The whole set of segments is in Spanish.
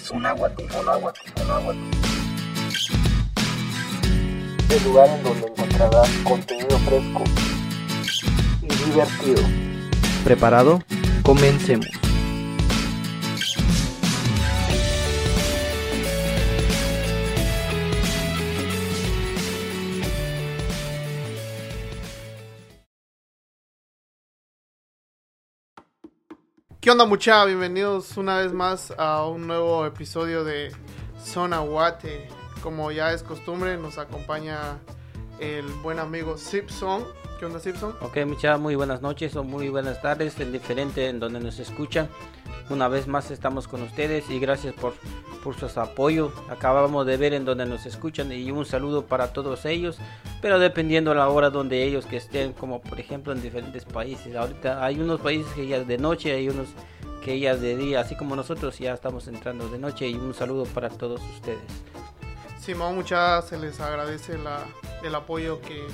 es un agua, un agua, agua. El lugar en donde encontrarás contenido fresco y divertido. ¿Preparado? Comencemos. ¿Qué onda mucha? Bienvenidos una vez más a un nuevo episodio de Zona Guate. Como ya es costumbre, nos acompaña el buen amigo Simpson. ¿Qué onda Simpson? Ok, muchas muy buenas noches o muy buenas tardes, en diferente en donde nos escuchan. Una vez más estamos con ustedes y gracias por, por su apoyo. Acabamos de ver en donde nos escuchan y un saludo para todos ellos, pero dependiendo la hora donde ellos que estén, como por ejemplo en diferentes países. Ahorita hay unos países que ya es de noche, hay unos que ya es de día, así como nosotros ya estamos entrando de noche y un saludo para todos ustedes. Simón, muchas se les agradece la, el apoyo que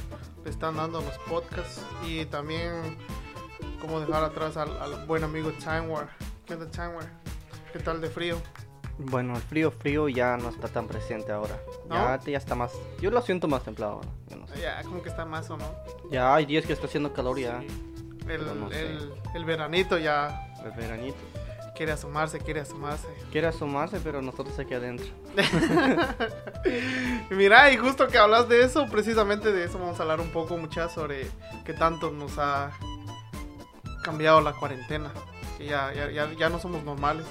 le están dando a los podcasts y también como dejar atrás al, al buen amigo Time War. ¿Qué onda Time War? ¿Qué tal de frío? Bueno, el frío frío ya no está tan presente ahora. ¿No? Ya, ya está más. Yo lo siento más templado ahora. yo no sé. Ya, como que está más o no. Ya hay días que está haciendo calor ya. Sí. El, Pero no sé. el, el veranito ya El veranito. quiere asomarse, quiere asomarse. Quiere asomarse, pero nosotros aquí adentro. Mira, y justo que hablas de eso, precisamente de eso vamos a hablar un poco, muchas sobre qué tanto nos ha cambiado la cuarentena. Que ya, ya, ya, ya no somos normales.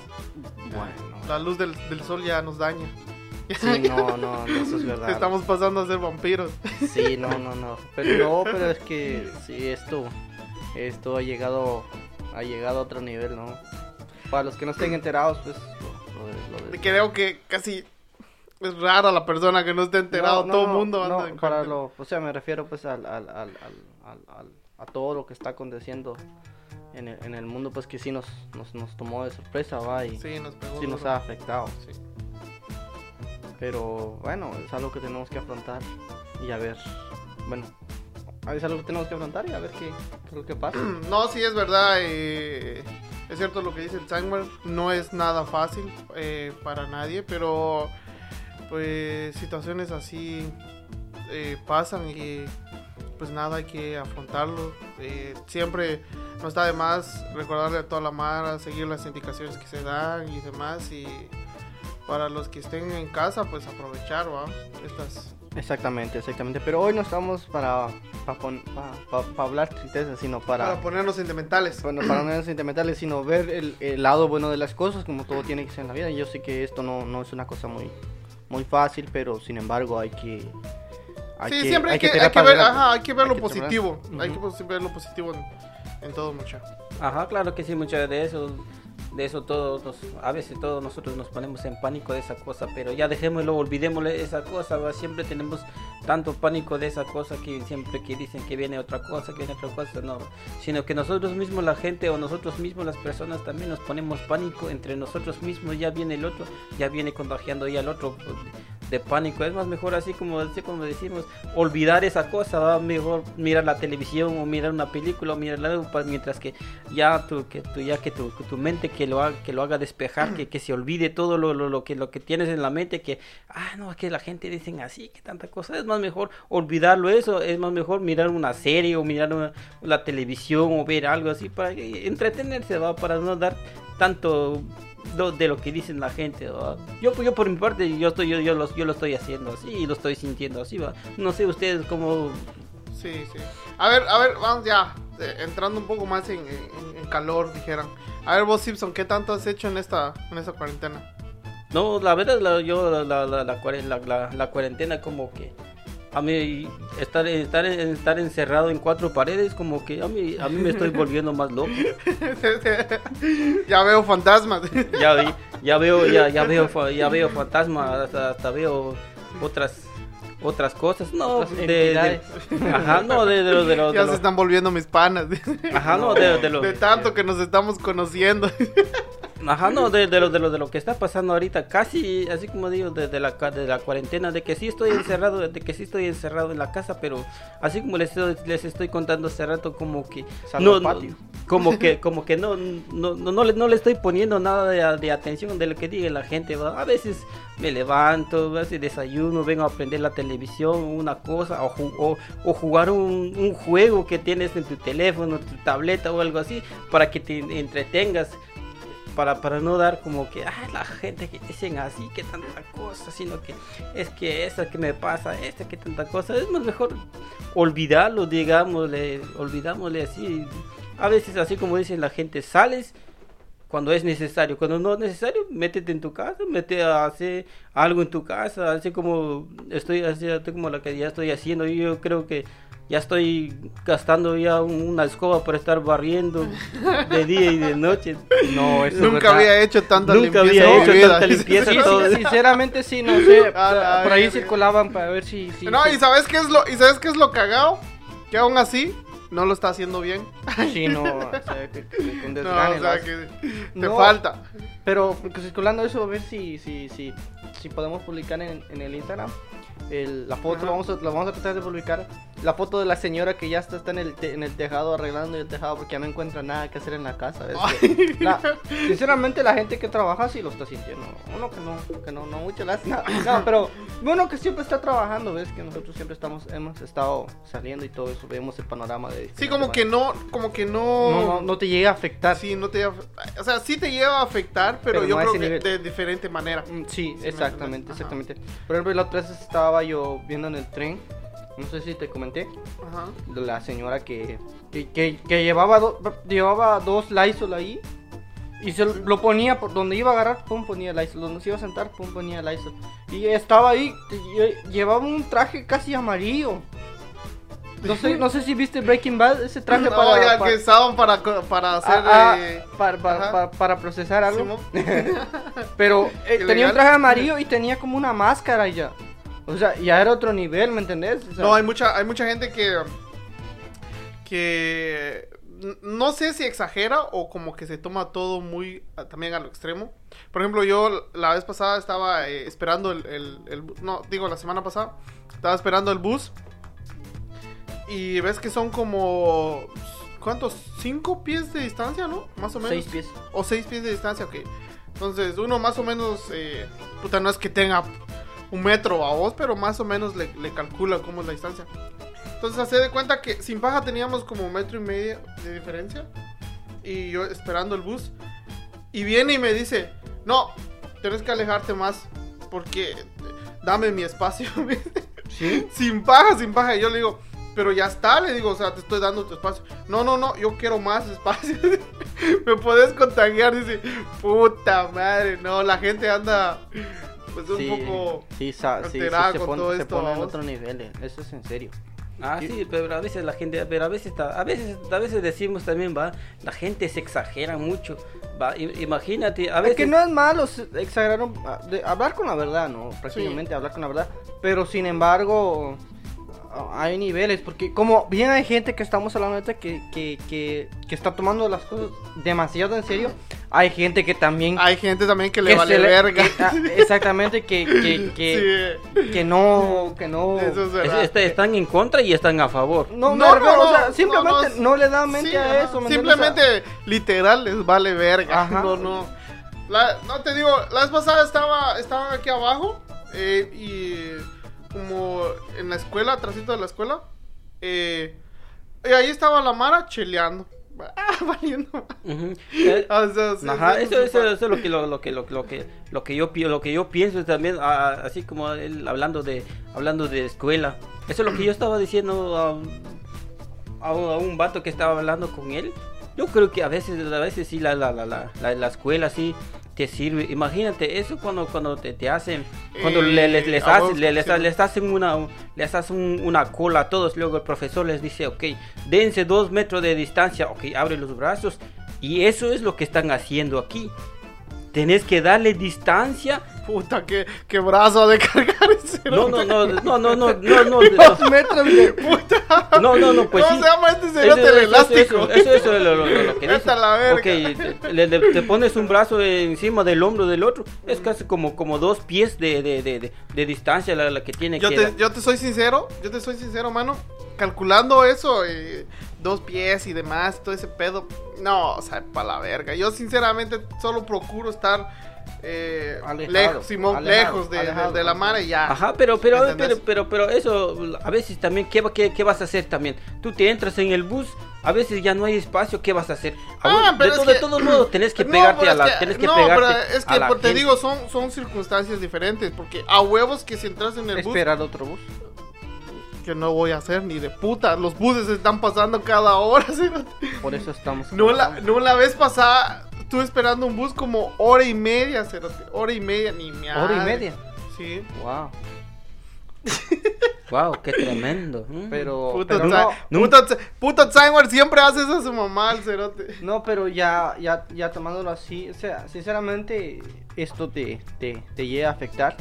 Bueno. La luz del, del sol ya nos daña. Sí, no, no, no, eso es verdad. Estamos pasando a ser vampiros. Sí, no, no, no. Pero no, pero es que sí, esto, esto ha llegado, ha llegado a otro nivel, ¿no? Para los que no estén enterados, pues, lo, lo lo Creo que casi es rara la persona que no esté enterado. No, no, Todo el mundo anda en para o sea, me refiero pues al, al, al- al- a todo lo que está aconteciendo en el, en el mundo, pues que sí nos, nos, nos tomó de sorpresa, va, y sí, Sí, nos pegó. nos duro. ha afectado. Sí. Pero bueno, es algo que tenemos que afrontar y a ver, bueno, es algo que tenemos que afrontar y a ver qué, qué pasa. No, sí es verdad. eh, es cierto lo que dice el Timer. No es nada fácil eh, para nadie, pero pues situaciones así eh, pasan y pues nada, hay que afrontarlo. Eh, siempre no está de más recordarle a toda la mara, seguir las indicaciones que se dan y demás. Y para los que estén en casa, pues aprovechar ¿va? estas Exactamente, exactamente. Pero hoy no estamos para, para, pon- pa- pa- pa hablar tristeza, sino para, para ponernos sentimentales. bueno, para no ser sentimentales, sino ver el, el lado bueno de las cosas, como todo tiene que ser en la vida. Yo sé que esto no, no es una cosa muy, muy fácil, pero sin embargo hay que... hay sí, que- siempre hay, que, hay que ver, ajá, hay que ver Hay lo positivo. Hay que ver lo positivo en, en todo mucho. Ajá, claro que sí, muchas de eso, de eso todos, nos- a veces todos nosotros nos ponemos en pánico de esa cosa, pero ya dejémoslo, olvidémosle esa cosa, ¿va? siempre tenemos tanto pánico de esa cosa que siempre que dicen que viene otra cosa, que viene otra cosa, no, sino que nosotros mismos, la gente o nosotros mismos, las personas también nos ponemos pánico entre nosotros mismos, ya viene el otro, ya viene contagiando ya el otro pues, de pánico, es más mejor así como, así como decimos, olvidar esa cosa, ¿va? mejor mirar la televisión o mirar una película o mirar algo pa- mientras que ya tu, que tu, ya que tu, que tu mente que lo haga, que lo haga despejar, que, que se olvide todo lo, lo, que lo que tienes en la mente, que ah no, es que la gente dicen así, que tanta cosa, es más mejor olvidarlo eso, es más mejor mirar una serie o mirar una- la televisión o ver algo así para entretenerse, va, para no dar tanto lo- de lo que dicen la gente, ¿va? Yo, yo por mi parte, yo estoy, yo, yo, lo, yo lo estoy haciendo así y lo estoy sintiendo así, va. No sé ustedes cómo Sí, sí. A ver, a ver, vamos ya. eh, entrando un poco más en, en- en calor, dijeran. A ver, vos, Simpson, ¿qué tanto has hecho en esta, en esta cuarentena? No, la verdad, la, yo la, la- la- la cuarentena como que a mí estar, estar, estar encerrado en cuatro paredes como que a mí, a mí me estoy volviendo más loco. ya veo fantasmas. Ya, vi, ya veo, ya, ya veo, ya veo fantasmas, hasta, hasta veo otras otras cosas, no, Otras de, de- ajá, no, de, de, lo- de, lo- de ya lo- se están volviendo mis panas. ajá, no, de, de lo- De tanto que nos estamos conociendo. Ajá, no, de, de lo, de, lo, de lo que está pasando ahorita, casi, así como digo, de, de la, de la cuarentena, de que sí estoy encerrado, de que sí estoy encerrado en la casa, pero así como les, estoy- les estoy contando hace rato, como que... No, patio. como que, como que no, no, no, no le, no le estoy poniendo nada de, de atención de lo que diga la gente, ¿va? A veces me levanto, a veces desayuno, vengo a aprender la televisión, una cosa, o, o, o jugar un, un juego que tienes en tu teléfono, tu tableta o algo así, para que te entretengas. Para, para no dar como que, ah, la gente que dicen así, que tanta cosa, sino que es que eso que me pasa, este que tanta cosa, es más mejor olvidarlo, digámosle, olvidámosle así. A veces así como dicen la gente, sales cuando es necesario, cuando no es necesario, métete en tu casa, mete a hacer algo en tu casa, así como estoy haciendo, como lo que ya estoy haciendo, yo creo que ya estoy gastando ya un- una escoba para estar barriendo de día y de noche. No, eso es Nunca verdad. había hecho tanta Nunca limpieza había en mi hecho vida. tanta limpieza. Sí, todo. sí, sinceramente sí, no sé. Por ahí circulaban para ver si... si No, y sabes qué es lo, y sabes qué es lo cagado, que aún así no lo está haciendo bien. Sí, no, o sea, que, que- que un No, desgane o sea lo hace. que te No. falta. Pero porque circulando eso, a ver si, si, si, si podemos publicar en, en el Instagram el- la foto, Ajá. vamos a, la vamos a tratar de publicar la foto de la señora que ya está, está en, el te- en el tejado arreglando el tejado porque ya no encuentra nada que hacer en la casa. la- sinceramente la gente que trabaja sí lo está sintiendo. Uno que no, que no, no mucho le hace nada. No, pero uno que siempre está trabajando, ves que nosotros siempre estamos, hemos estado saliendo y todo eso, vemos el panorama de... Sí, como que no, como que no. No, no, no te llega a afectar. Sí, no te o sea, sí te lleva a afectar, pero, Pero yo no creo que nivel. de diferente manera. Mm, Sí, me exactamente, exactamente. Por ejemplo, la otra vez estaba yo viendo en el tren, no sé si te comenté, Ajá. la señora que, que, que- que llevaba, do- llevaba dos Lysol ahí y se lo ponía por donde iba a agarrar, pum, ponía Lysol, donde se iba a sentar, pum, ponía Lysol. Y estaba ahí, lle- llevaba un traje casi amarillo. No sé, no sé si viste Breaking Bad, ese traje No, para, ya para- que estaban para, para hacer. ah, ah, eh, para, para- para- procesar algo. Simón. Pero eh, tenía un traje amarillo y tenía como una máscara ya. O sea, ya era otro nivel, ¿me entendés? O sea, No, hay mucha, hay mucha gente que. que. No sé si exagera o como que se toma todo muy a- también a lo extremo. Por ejemplo, yo la vez pasada estaba eh, esperando el, el- No, digo, la semana pasada. Estaba esperando el bus. Y ves que son como. ¿Cuántos? ¿Cinco pies de distancia, no? Más o menos. seis pies. O seis pies de distancia, ok. Entonces, uno más o menos, eh, puta, no es que tenga un metro a vos, pero más o menos le, le calcula cómo es la distancia. Entonces, hace de cuenta que sin paja teníamos como un metro y medio de diferencia. Y yo esperando el bus. Y viene y me dice, no, tienes que alejarte más porque dame mi espacio. ¿Sí? sin paja, sin paja. Y yo le digo, pero ya está, le digo, o sea, te estoy dando tu espacio. No, no, no, yo quiero más espacio. Me puedes contagiar, dice, puta madre, no, la gente anda pues un sí, poco... sí, alterada se con pone, todo se esto, pone en otro nivel. eh, Eso es en serio. Ah, sí, pero a veces la gente, pero a veces, a veces, a veces decimos también, va, la gente se exagera mucho, va, imagínate, a Es veces, que no es malo exageraron, ah, hablar con la verdad, ¿no? Prácticamente hablar con la verdad. Pero sin embargo, hay niveles, porque como bien hay gente que estamos hablando ahorita que, que, que, que está tomando las cosas demasiado en serio, hay gente que también... Hay gente también que le que vale se le- verga. que- ah, exactamente, que, que, que, Sí, que no, que no... eso es están en contra y están a favor. No, No, no, refiero, o no, sea, no, simplemente no, no, le dan mente Sí, a eso. ¿me entiendes? O sea, Simplemente, literal, les vale verga. Ajá. No, no. La- no te digo, la vez pasada estaba, estaban aquí abajo eh, y como en la escuela, atrásito de la escuela, eh, y ahí estaba la Mara cheleando. Ah, valiendo. Ujú. Eh, O sea, sí, Ajá, eso, es lo que lo, lo que lo, lo que lo que yo lo que yo pienso también ah, así como él hablando de hablando de escuela. Eso es lo que yo estaba diciendo a, un- a a un vato que estaba hablando con él. Yo creo que a veces a veces sí la, la, la, la, la escuela sí te sirve. Imagínate eso cuando cuando te, te hacen cuando Eh, le- les, les vos, le- les, sí. les hacen una les hacen un- una cola a todos. Luego el profesor les dice, ok, dense dos metros de distancia. Ok, abre los brazos. Y eso es lo que están haciendo aquí. Tenés que darle distancia. Puta, qué, qué brazo de cargar ese. No, no, no, no, no, no, no, no, Dos metros de... Puta. no, no, no, pues ¿Cómo se llama este cerote el elástico? Eso, eso, es lo, que a la verga. Ok, te, pones un brazo encima del hombro del otro. Es casi como, como dos pies de, de, de, de- distancia la, que tiene Yo te, yo te soy sincero, yo te soy sincero, mano. Calculando eso, eh, dos pies y demás, todo ese pedo. No, o sea, para la verga. Yo sinceramente solo procuro estar eh, Alejado, lejos, Simón, alejado, lejos de, alejado. de- de la mara y ya. Ajá, pero, pero, pero, pero, pero eso, a veces también, ¿qué, qué, qué vas a hacer también? Tú te entras en el bus, a veces ya no hay espacio, ¿qué vas a hacer? A Ah, vos- pero de, es to- de que- todos modos, tenés que pegarte a es la, que- tenés que no, pegarte pero es a que la pues, te digo, son, son circunstancias diferentes. Porque a huevos que si entras en el bus, Esperar otro bus. que no voy a hacer ni de puta. Los buses están pasando cada hora. ¿sí? Por eso estamos. No la, no la vez pasada estuve esperando un bus como hora y media, cerote. Hora y media, ni me Hora y media. Sí. Wow. Wow, qué tremendo. Mm. Pero, Puto, pero Tsa- no, puto, puto Tsangwar siempre hace eso a su mamá, el cerote. no, pero ya, ya, ya tomándolo así, o sea, sinceramente, esto te, te, te llega a afectar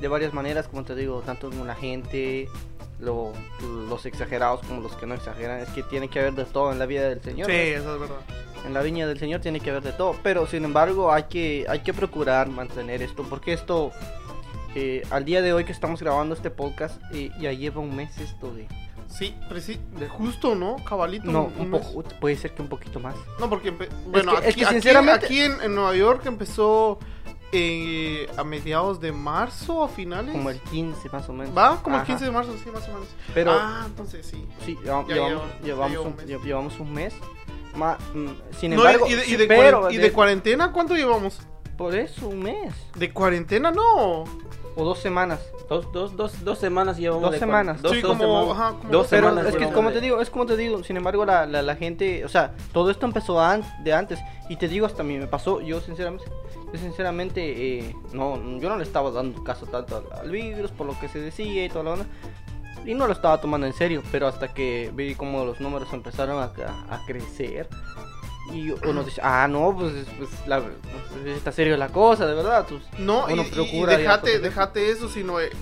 de varias maneras, como te digo, tanto con la gente, lo- los exagerados como los que no exageran, es que tiene que haber de todo en la vida del Señor. Sí, eso es verdad. En la viña del Señor tiene que haber de todo, pero sin embargo hay que, hay que procurar mantener esto, porque esto, eh, al día de hoy que estamos grabando este podcast, eh, ya lleva un mes esto de... Sí, preci- de justo, ¿no? Cabalito. No, un poco, puede ser que un poquito más. No, porque, bueno, que- aquí, es que aquí- aquí en, en Nueva York empezó eh, a mediados de marzo, a finales. Como el 15 más o menos. ¿Va? Como el Ajá. 15 de marzo, sí, más o menos. Pero Ah, entonces sí. sí, ya llevamos, lleva- ya llevamos, lleva un, un mes. lle- llevamos un mes. Ma- mm, sin No, embargo, y, de, y de pero y de- de cuarentena cuánto llevamos? por eso un mes De cuarentena no. O dos semanas. Dos, dos, dos, dos semanas llevamos. Dos de semanas. Dos, Sí, dos como- semanas. ajá, como dos dos Pero semanas es que como de- te digo, es como te digo, sin embargo la, la, la gente, o sea, todo esto empezó an- de antes y te digo hasta a mí me pasó, yo sinceramente, yo sinceramente eh, no, yo no le estaba dando caso tanto al, al virus por lo que se decía y toda la onda y no lo estaba tomando en serio, pero hasta que vi como los números empezaron a, a- a crecer y uno dice, ah no, pues, pues la, pues, está serio la cosa, de verdad, pues, No, y, uno y- y procura ya déjate, proteger. déjate eso, sino el,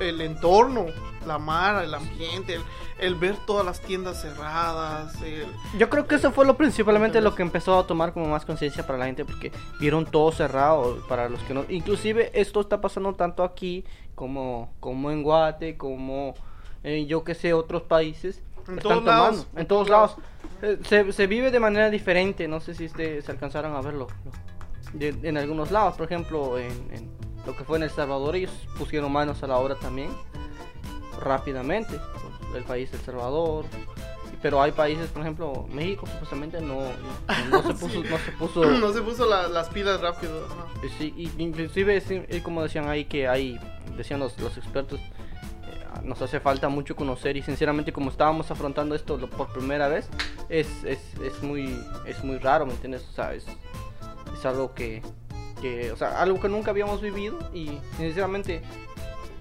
el entorno, la mar, el ambiente, el, el ver todas las tiendas cerradas, el- Yo creo que eso fue lo principalmente lo que empezó a tomar como más conciencia para la gente porque vieron todo cerrado para los que no inclusive esto está pasando tanto aquí como como en Guate como en yo que sé otros países En todos tomando lados, en todos lados Eh, se, se vive de manera diferente no sé si ustedes se alcanzaron a verlo de- en algunos lados por ejemplo en, en lo que fue en El Salvador ellos pusieron manos a la obra también rápidamente el país El Salvador pero hay países por ejemplo México supuestamente no no, no se puso no se puso no se puso la- las pilas rápido. ajá. eh, sí, y inclusive sí, eh, como decían ahí que hay decían los, los expertos nos hace falta mucho conocer y sinceramente como estábamos afrontando esto por primera vez es, es, es muy es muy raro me entiendes o sea es, es algo que, que o sea algo que nunca habíamos vivido y sinceramente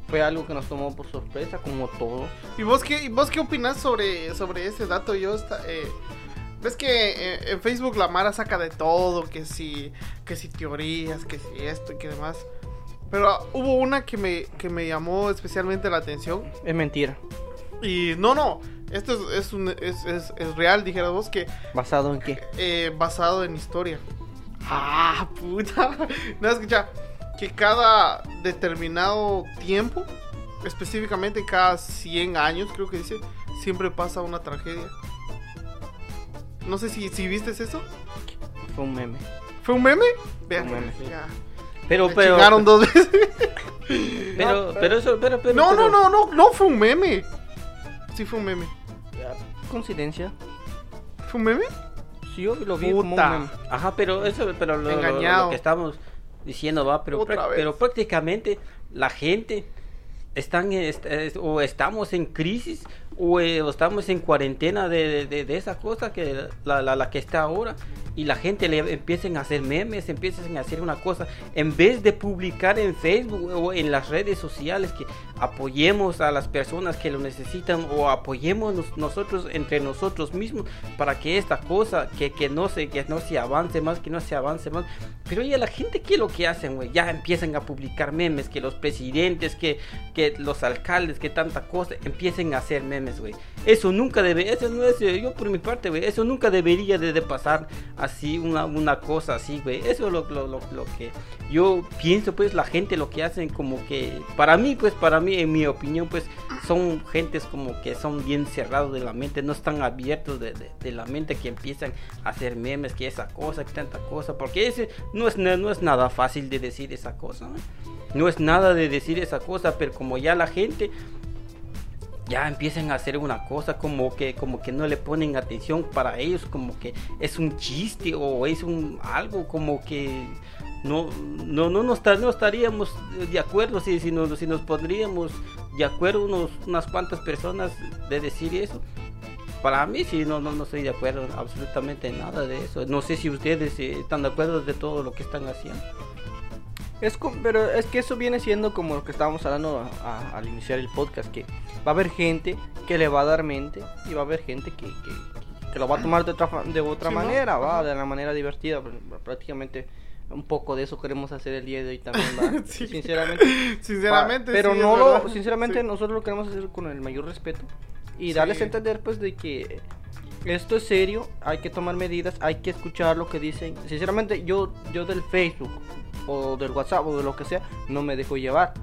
fue algo que nos tomó por sorpresa como todo ¿Y vos qué, vos qué opinás sobre, sobre ese dato? Yo esta- eh, ves que eh, en Facebook la Mara saca de todo, que si, que si teorías, que si esto y que demás. Pero hubo una que me, que me llamó especialmente la atención. es mentira Y no, no, esto es, es, un- es, es- es real, dijeras vos, que basado en qué eh, basado en historia. Ah, puta. No, escucha, que cada determinado tiempo, específicamente cada 100 años, creo que dice, siempre pasa una tragedia. No sé si, si viste eso. fue un meme ¿Fue un meme? Vean, Un meme, ya. Pero, Me pero, chingaron dos veces. pero, pero eso, pero, pero, No, no, pero- no, no, no fue un meme. Sí fue un meme. coincidencia ¿Fue un meme? sí yo lo vi como un Puta. meme Ajá, pero eso, pero lo, lo- Engañado. lo que estamos diciendo va, pero, pero prácticamente la gente están est- es- o estamos en crisis o, eh, o estamos en cuarentena de, de- de- de esa cosa que la, la, la que está ahora y la gente le empiecen a hacer memes, empiecen a hacer una cosa en vez de publicar en Facebook o en las redes sociales que apoyemos a las personas que lo necesitan o apoyemos nos- nosotros entre nosotros mismos para que esta cosa que, que no se que no se avance más que no se avance más. Pero ya la gente qué es lo que hacen güey ya empiezan a publicar memes que los presidentes que, que los alcaldes que tanta cosa empiecen a hacer memes güey Eso nunca debe, eso no es, yo por mi parte, eso nunca debería de, pasar así, una, una cosa así. Eso es lo, lo, lo, que yo pienso, pues, la gente lo que hacen como que, para mí, pues, para mí, en mi opinión, pues, son gentes como que son bien cerrados de la mente, no están abiertos de, de- la mente, que empiezan a hacer memes, que esa cosa, que tanta cosa, porque ese no es, no es nada fácil de decir esa cosa. No es nada de decir esa cosa, pero como ya la gente ya empiezan a hacer una cosa como que como que no le ponen atención para ellos como que es un chiste o es un algo como que no no no, no, esta- no estaríamos de acuerdo si, si, nos, si nos pondríamos de acuerdo unos, unas cuantas personas de decir eso. Para mí sí no, no no estoy de acuerdo absolutamente en nada de eso. No sé si ustedes eh, están de acuerdo de todo lo que están haciendo Es co- pero es que eso viene siendo como lo que estábamos hablando a- a- al iniciar el podcast, que va a haber gente que le va a dar mente y va a haber gente que, que- que lo va a tomar de otra, de otra Sí, ¿no? manera, va, Ajá. de la manera divertida. pr- Prácticamente un poco de eso queremos hacer el día de hoy también, va. Sí. Sinceramente. Sinceramente, pero sí, no lo, sinceramente Sí. nosotros lo queremos hacer con el mayor respeto y darles a entender pues de que esto es serio, hay que tomar medidas, hay que escuchar lo que dicen. Sinceramente yo yo del Facebook o del WhatsApp o de lo que sea no me dejo llevar.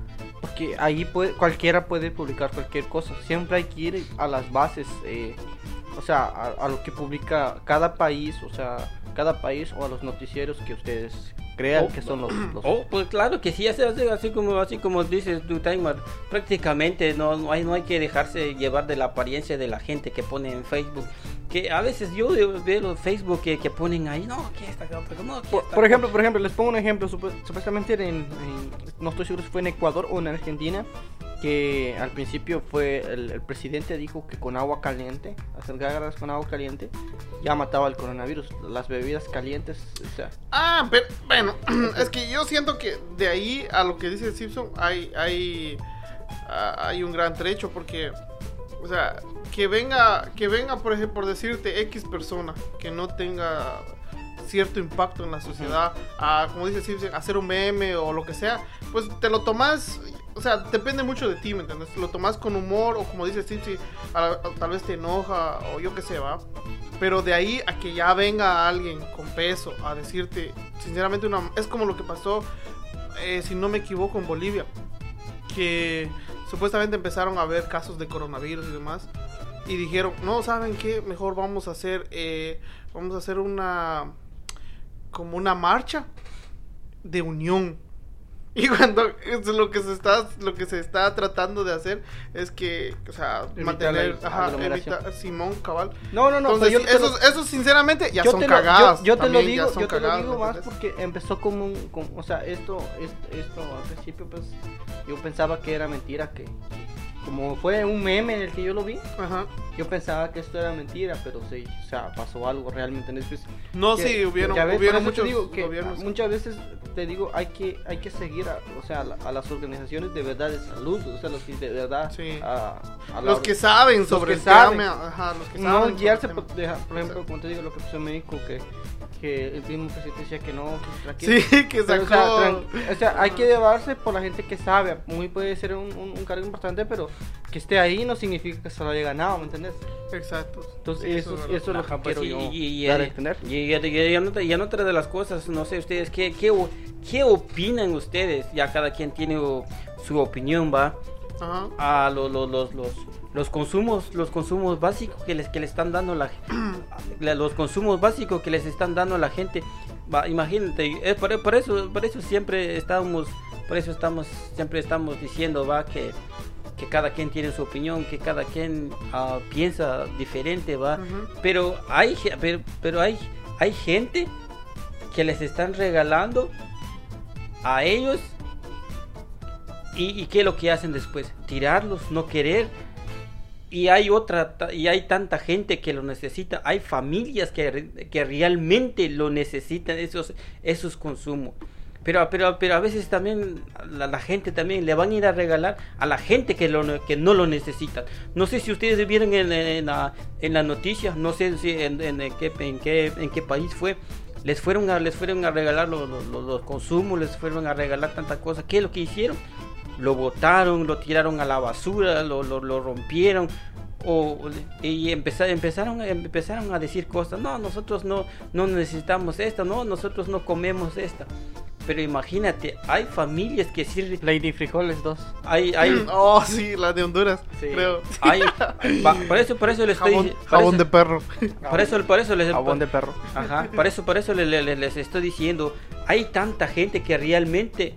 Porque ahí puede, cualquiera puede publicar cualquier cosa. Siempre hay que ir a las bases, eh, o sea, a, a lo que publica cada país, o sea, cada país o a los noticieros que ustedes crean Oh, que son los... los- Oh, pues claro que sí, así, como así como dices tú, Timer, prácticamente no, no hay no hay que dejarse llevar de la apariencia de la gente que pone en Facebook, que a veces yo veo los Facebook que, que ponen ahí, no, que esta que Por, esta por ejemplo, cosa". por ejemplo, les pongo un ejemplo. supu- supuestamente en, en- no estoy seguro si fue en Ecuador o en Argentina, que al principio fue el, el presidente dijo que con agua caliente, hacer gárgaras con agua caliente, ya mataba el coronavirus. Las bebidas calientes, o sea, Ah, pero bueno, es que yo siento que de ahí a lo que dice Simpson hay, hay, hay un gran trecho porque, o sea, que venga, que venga, por ejemplo, por decirte X persona que no tenga cierto impacto en la sociedad, a, como dice Simpson, hacer un meme o lo que sea, pues te lo tomas, o sea, depende mucho de ti, ¿me entiendes? Lo tomas con humor o como dice Simpson, a- a- tal vez te enoja o yo qué sé, va. Pero de ahí a que ya venga alguien con peso a decirte, sinceramente, una, es como lo que pasó, eh, si no me equivoco, en Bolivia. Que supuestamente empezaron a haber casos de coronavirus y demás. Y dijeron, no, ¿saben qué? Mejor vamos a hacer, eh, vamos a hacer una, como una marcha de unión. Y cuando es lo que se está lo que se está tratando de hacer es que, o sea, Evitar mantener, la ajá, evitar- Simón cabal. No, no, no. Entonces, te lo- esos, sinceramente ya son cagadas. Yo, te lo digo, yo te lo digo ¿me más porque empezó como un, como- o sea, esto, es- esto al principio pues yo pensaba que era mentira, que como fue un meme en el que yo lo vi, Ajá. yo pensaba que esto era mentira, pero sí, o sea, pasó algo realmente. No, que- sí, hubieron, hubieron muchos digo que gobiernos. muchas veces te digo hay que hay que seguir a, o sea, a, la- a las organizaciones de verdad de salud, o sea, los que de verdad Sí. a, a la Los que saben los sobre que el saben. tema, ajá, los que no saben. guiarse el por, tema. deja- por ejemplo, como te digo lo que pasó en México que que el mismo presidente decía que no, que tranquilo. Sí, que Pero, sacó. o, sea, o sea, hay que llevarse por la gente que sabe. Muy puede ser un, un- un cargo importante, pero que esté ahí no significa que se lo haya ganado, ¿me entiendes? Exacto. Entonces, eso, es eso, verdad. es lo que pues, quiero y- yo y- dar a entender. Y, y- y- y en otra- y en otra de las cosas, no sé ustedes, ¿qué, qué, qué opinan ustedes? Ya cada quien tiene o, su opinión, ¿va? Ajá. A lo- lo- los, los, los consumos los consumos básicos que les, que le están dando la, los consumos básicos que les están dando a la gente. Va, imagínate, es por, por eso, por eso siempre estamos, por eso estamos, siempre estamos diciendo, va, que que cada quien tiene su opinión, que cada quien ah, piensa diferente, va. Ujú. Pero hay, pero, pero hay, hay gente que les están regalando a ellos y, y qué es lo que hacen después, tirarlos, no querer. Y hay otra, y hay tanta gente que lo necesita, hay familias que, que realmente lo necesitan, esos, esos consumos. Pero, pero, pero a veces también la, la gente también le van a ir a regalar a la gente que, lo, que no lo necesitan. No sé si ustedes vieron en, en la, en la noticia, no sé si en, en qué, en, qué, en qué país fue. Les fueron a, les fueron a regalar los, los- los- consumos, les fueron a regalar tanta cosa. ¿Qué es lo que hicieron? Lo botaron, lo tiraron a la basura, lo, lo, lo rompieron. o y empezar, empezaron empezaron a decir cosas no nosotros no no necesitamos esta no nosotros no comemos esta pero imagínate hay familias que sí Lady Frijoles 2. hay hay Oh, sí, la de Honduras, Sí. creo. hay va, por eso por eso le estoy Jabón, jabón eso- de perro. por eso por eso les Jabón de perro. Ajá, por eso, por eso le- le- le- les estoy diciendo, hay tanta gente que realmente,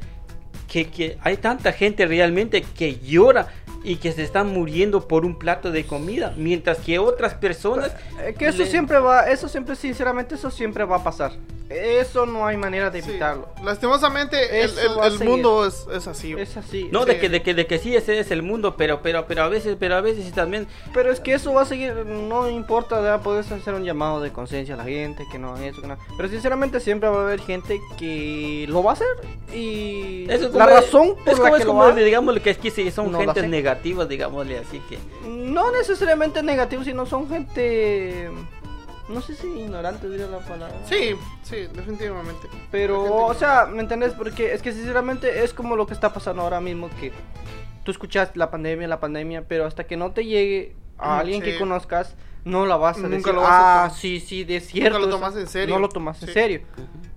que, que hay tanta gente realmente que llora y que se están muriendo por un plato de comida, mientras que otras personas... Eh, que eso le- siempre va, eso siempre, sinceramente, eso siempre va a pasar. Eso no hay manera de Sí. evitarlo. Lastimosamente, el, el- el mundo es, es así. Es así. No, Sí. de que, de que, de que sí, ese es el mundo, pero, pero, pero a veces, pero a veces también... Pero es que eso va a seguir, no importa, ya puedes hacer un llamado de conciencia a la gente, que no eso, que no. Pero sinceramente siempre va a haber gente que lo va a hacer y Eso es la como- razón por es la como, que es lo como, hace, digámosle que es que sí, son No lo gentes sé. negativas, digámosle así que... no necesariamente negativos, sino son gente, no sé si ignorante diría la palabra. Sí, sí, definitivamente. Pero, o sea, ¿me entendés? Porque es que sinceramente es como lo que está pasando ahora mismo, que tú escuchas la pandemia, la pandemia, pero hasta que no te llegue a Mm, alguien que conozcas, no la vas a Nunca decir, lo vas a ah, sí, sí, de cierto. lo eso". tomas en serio. No lo tomas en serio.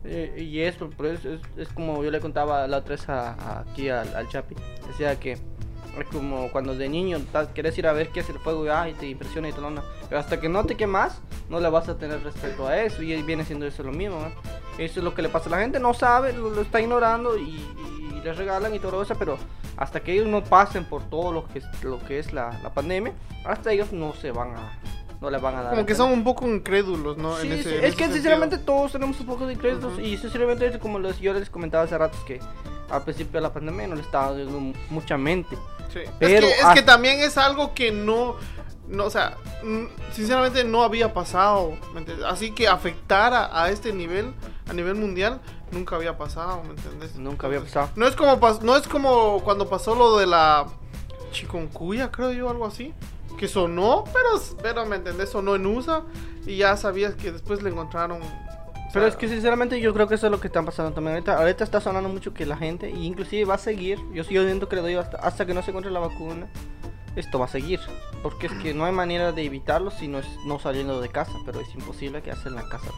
Eh, y eso, por eso es, es como yo le contaba la otra vez a- a- aquí al, al Chapi. Decía que es como cuando de niño quieres ir a ver qué es el fuego y, ay, te impresiona y te. Pero hasta que no te quemas, no le vas a tener respeto a eso. Y viene siendo eso lo mismo. ¿no? Eso es lo que le pasa a la gente. No sabe, lo, lo está ignorando y, y les regalan y todo eso. Pero hasta que ellos no pasen por todo lo que es, lo que es la, la pandemia, hasta ellos no se van a. No les van a dar. Como que son un poco incrédulos, ¿no? Sí, En ese- sí, en es ese que sentido. sinceramente todos tenemos un poco de créditos Ujú. y sinceramente es como los, yo les comentaba hace rato que al principio de la pandemia no le estaba dando mu- mucha mente. Sí. Pero es que, es hasta- que también es algo que no, no o sea, mm, sinceramente no había pasado. ¿me? Así que afectara a este nivel, a nivel mundial, nunca había pasado, ¿me entiendes? Nunca había pasado. No es como no es como cuando pasó lo de la chikungunya, creo yo, algo así. Que sonó, pero, pero me entendés, sonó en USA y ya sabías que después le encontraron. Pero es que sinceramente yo creo que eso es lo que está pasando también ahorita. Ahorita está sonando mucho que la gente, y inclusive va a seguir, yo sigo viendo que le doy hasta, hasta que no se encuentre la vacuna, esto va a seguir. Porque es que no hay manera de evitarlo si no es no saliendo de casa, pero es imposible que en la casa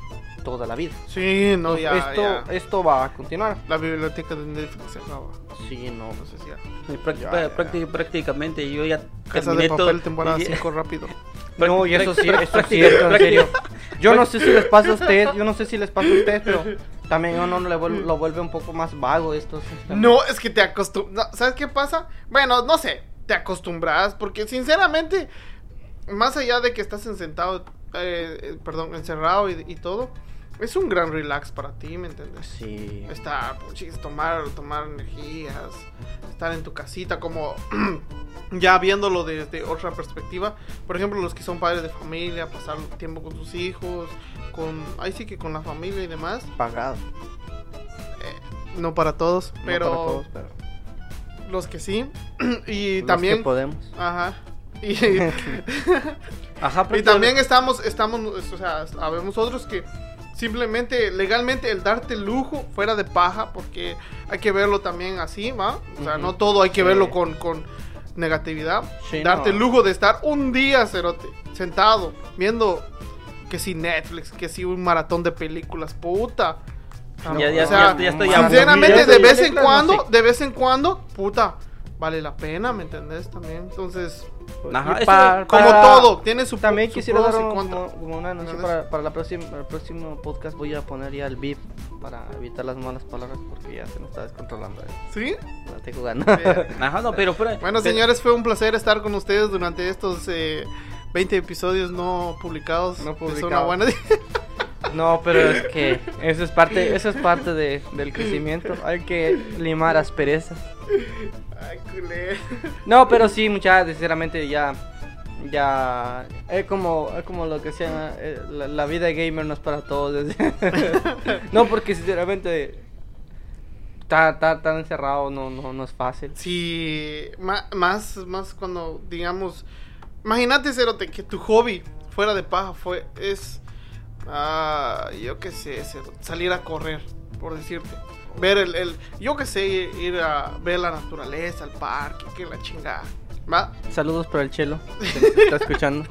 toda la vida. Sí, no, ya, esto, ya. esto va a continuar. La biblioteca de Netflix se acaba. Sí, no. Entonces ya. Práct- Ya, prá- ya. prácti- prácticamente yo ya Casa terminé de papel, todo- temporada y- 5 rápido. No, y eso sí, eso es cierto, en serio. Yo no sé si les pasa a ustedes, yo no sé si les pasa a ustedes, pero también uno le vuelve, lo vuelve un poco más vago esto. No, es que te acostumbras. ¿Sabes qué pasa? Bueno, no sé, te acostumbras. Porque sinceramente, más allá de que estás en sentado, eh, eh, perdón, encerrado y, y todo, es un gran relax para ti, ¿me entiendes? Sí. Estar, puchis, tomar, tomar energías, estar en tu casita, como ya viéndolo desde otra perspectiva. Por ejemplo, los que son padres de familia, pasar tiempo con sus hijos, con, ahí sí que con la familia y demás. Pagado. No para todos, No pero para todos, pero los que sí. y los también. que podemos. Ajá. Y, Ajá, y también estamos, estamos, o sea, sabemos otros que simplemente legalmente el darte lujo fuera de paja, porque hay que verlo también así, ¿va? O sea, no todo hay que Sí. verlo con, con negatividad. Sí, darte no. el lujo de estar un día, cerote, sentado, viendo que si Netflix, que si un maratón de películas, puta. Ya- ya- o sea, ya- ya estoy sinceramente, de vez en cuando, sí. de vez en cuando, puta, vale la pena, ¿me entendés? También, entonces, Ajá, Y eso- pa- como para- todo, tiene su También su quisiera dar un, como, como un anuncio para, para la próxima, para el próximo podcast. Voy a poner ya el beep para evitar las malas palabras porque ya se me está descontrolando. eh. ¿Sí? La estoy jugando. Ajá, no, pero... pero- Bueno, pero- señores, fue un placer estar con ustedes durante estos eh, 20 episodios no publicados. No una publicados. buena... No, pero es que eso es parte, eso es parte de, del crecimiento. Hay que limar asperezas. Ay, culé. No, pero sí, muchachos, sinceramente ya, ya, es como, es como lo que se llama, eh, la, la vida de gamer no es para todos. no, porque sinceramente, tan, tan encerrado no, no, no es fácil. Sí, más, más cuando, digamos... Imagínate, Cerote, que tu hobby fuera de paja fue, es... ah, yo qué sé, Cerote, salir a correr, por decirte. Ver el, el yo qué sé, ir a ver la naturaleza, el parque, que la chingada. Va. Saludos para el chelo. Que está escuchando.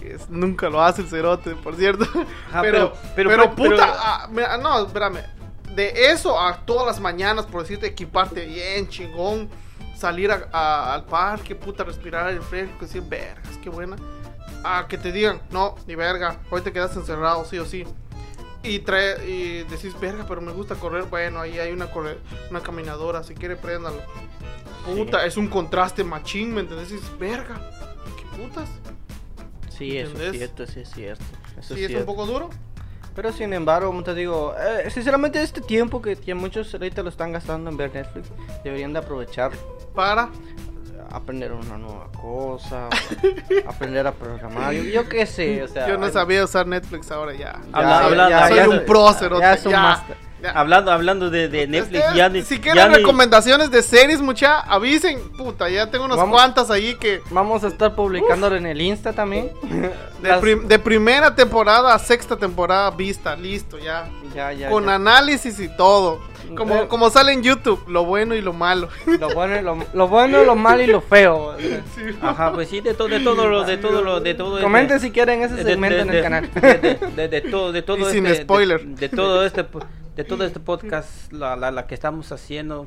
Que es- nunca lo hace el cerote, por cierto. Ah, pero, pero- pero, pero- puta, pero- ah, mira, no, espérame. De eso a todas las mañanas, por decirte, equiparte bien, chingón, salir a- a- al parque, puta, respirar el fresco, decir, vergas, qué buena. A que te digan, no, ni verga, hoy te quedas encerrado, sí o sí. Y, trae, y decís, verga, pero me gusta correr, bueno, ahí hay una, corre- una caminadora, si quiere, préndalo. Puta, es un contraste machín, ¿me entendés? Dices, verga, qué putas. Sí, eso es cierto, sí es cierto. Eso Sí, es es un cierto. poco duro. Pero sin embargo, como te digo, eh, sinceramente este tiempo que, que muchos ahorita lo están gastando en ver Netflix, deberían de aprovechar Para aprender una nueva cosa, aprender a programar, yo, yo qué sé, o sea... Yo no hay- sabía usar Netflix ahora ya. Habla- Ya, hablando- ya soy un prócer. ya es un máster. Hablando, hablando de, de Netflix, ya ni- si ya quieren ni- recomendaciones de series, mucha, avisen. Puta, ya tengo unas Vamos. cuantas ahí que Vamos a estar publicándolo en el Insta también. de, Las- prim- de primera temporada a sexta temporada vista, listo, ya. Ya, ya, Con ya. análisis y todo. Como, Eh. como sale en YouTube, lo bueno y lo malo. Lo bueno, y lo, lo bueno, lo malo y lo feo. Ajá, pues sí, de todo, de todo lo, de todo lo, de todo. Comenten este- si quieren ese segmento de- en de- el canal. De, de- de- de todo, de todo Y sin este- de- spoiler. De, todo este, de todo este podcast, la, la, la que estamos haciendo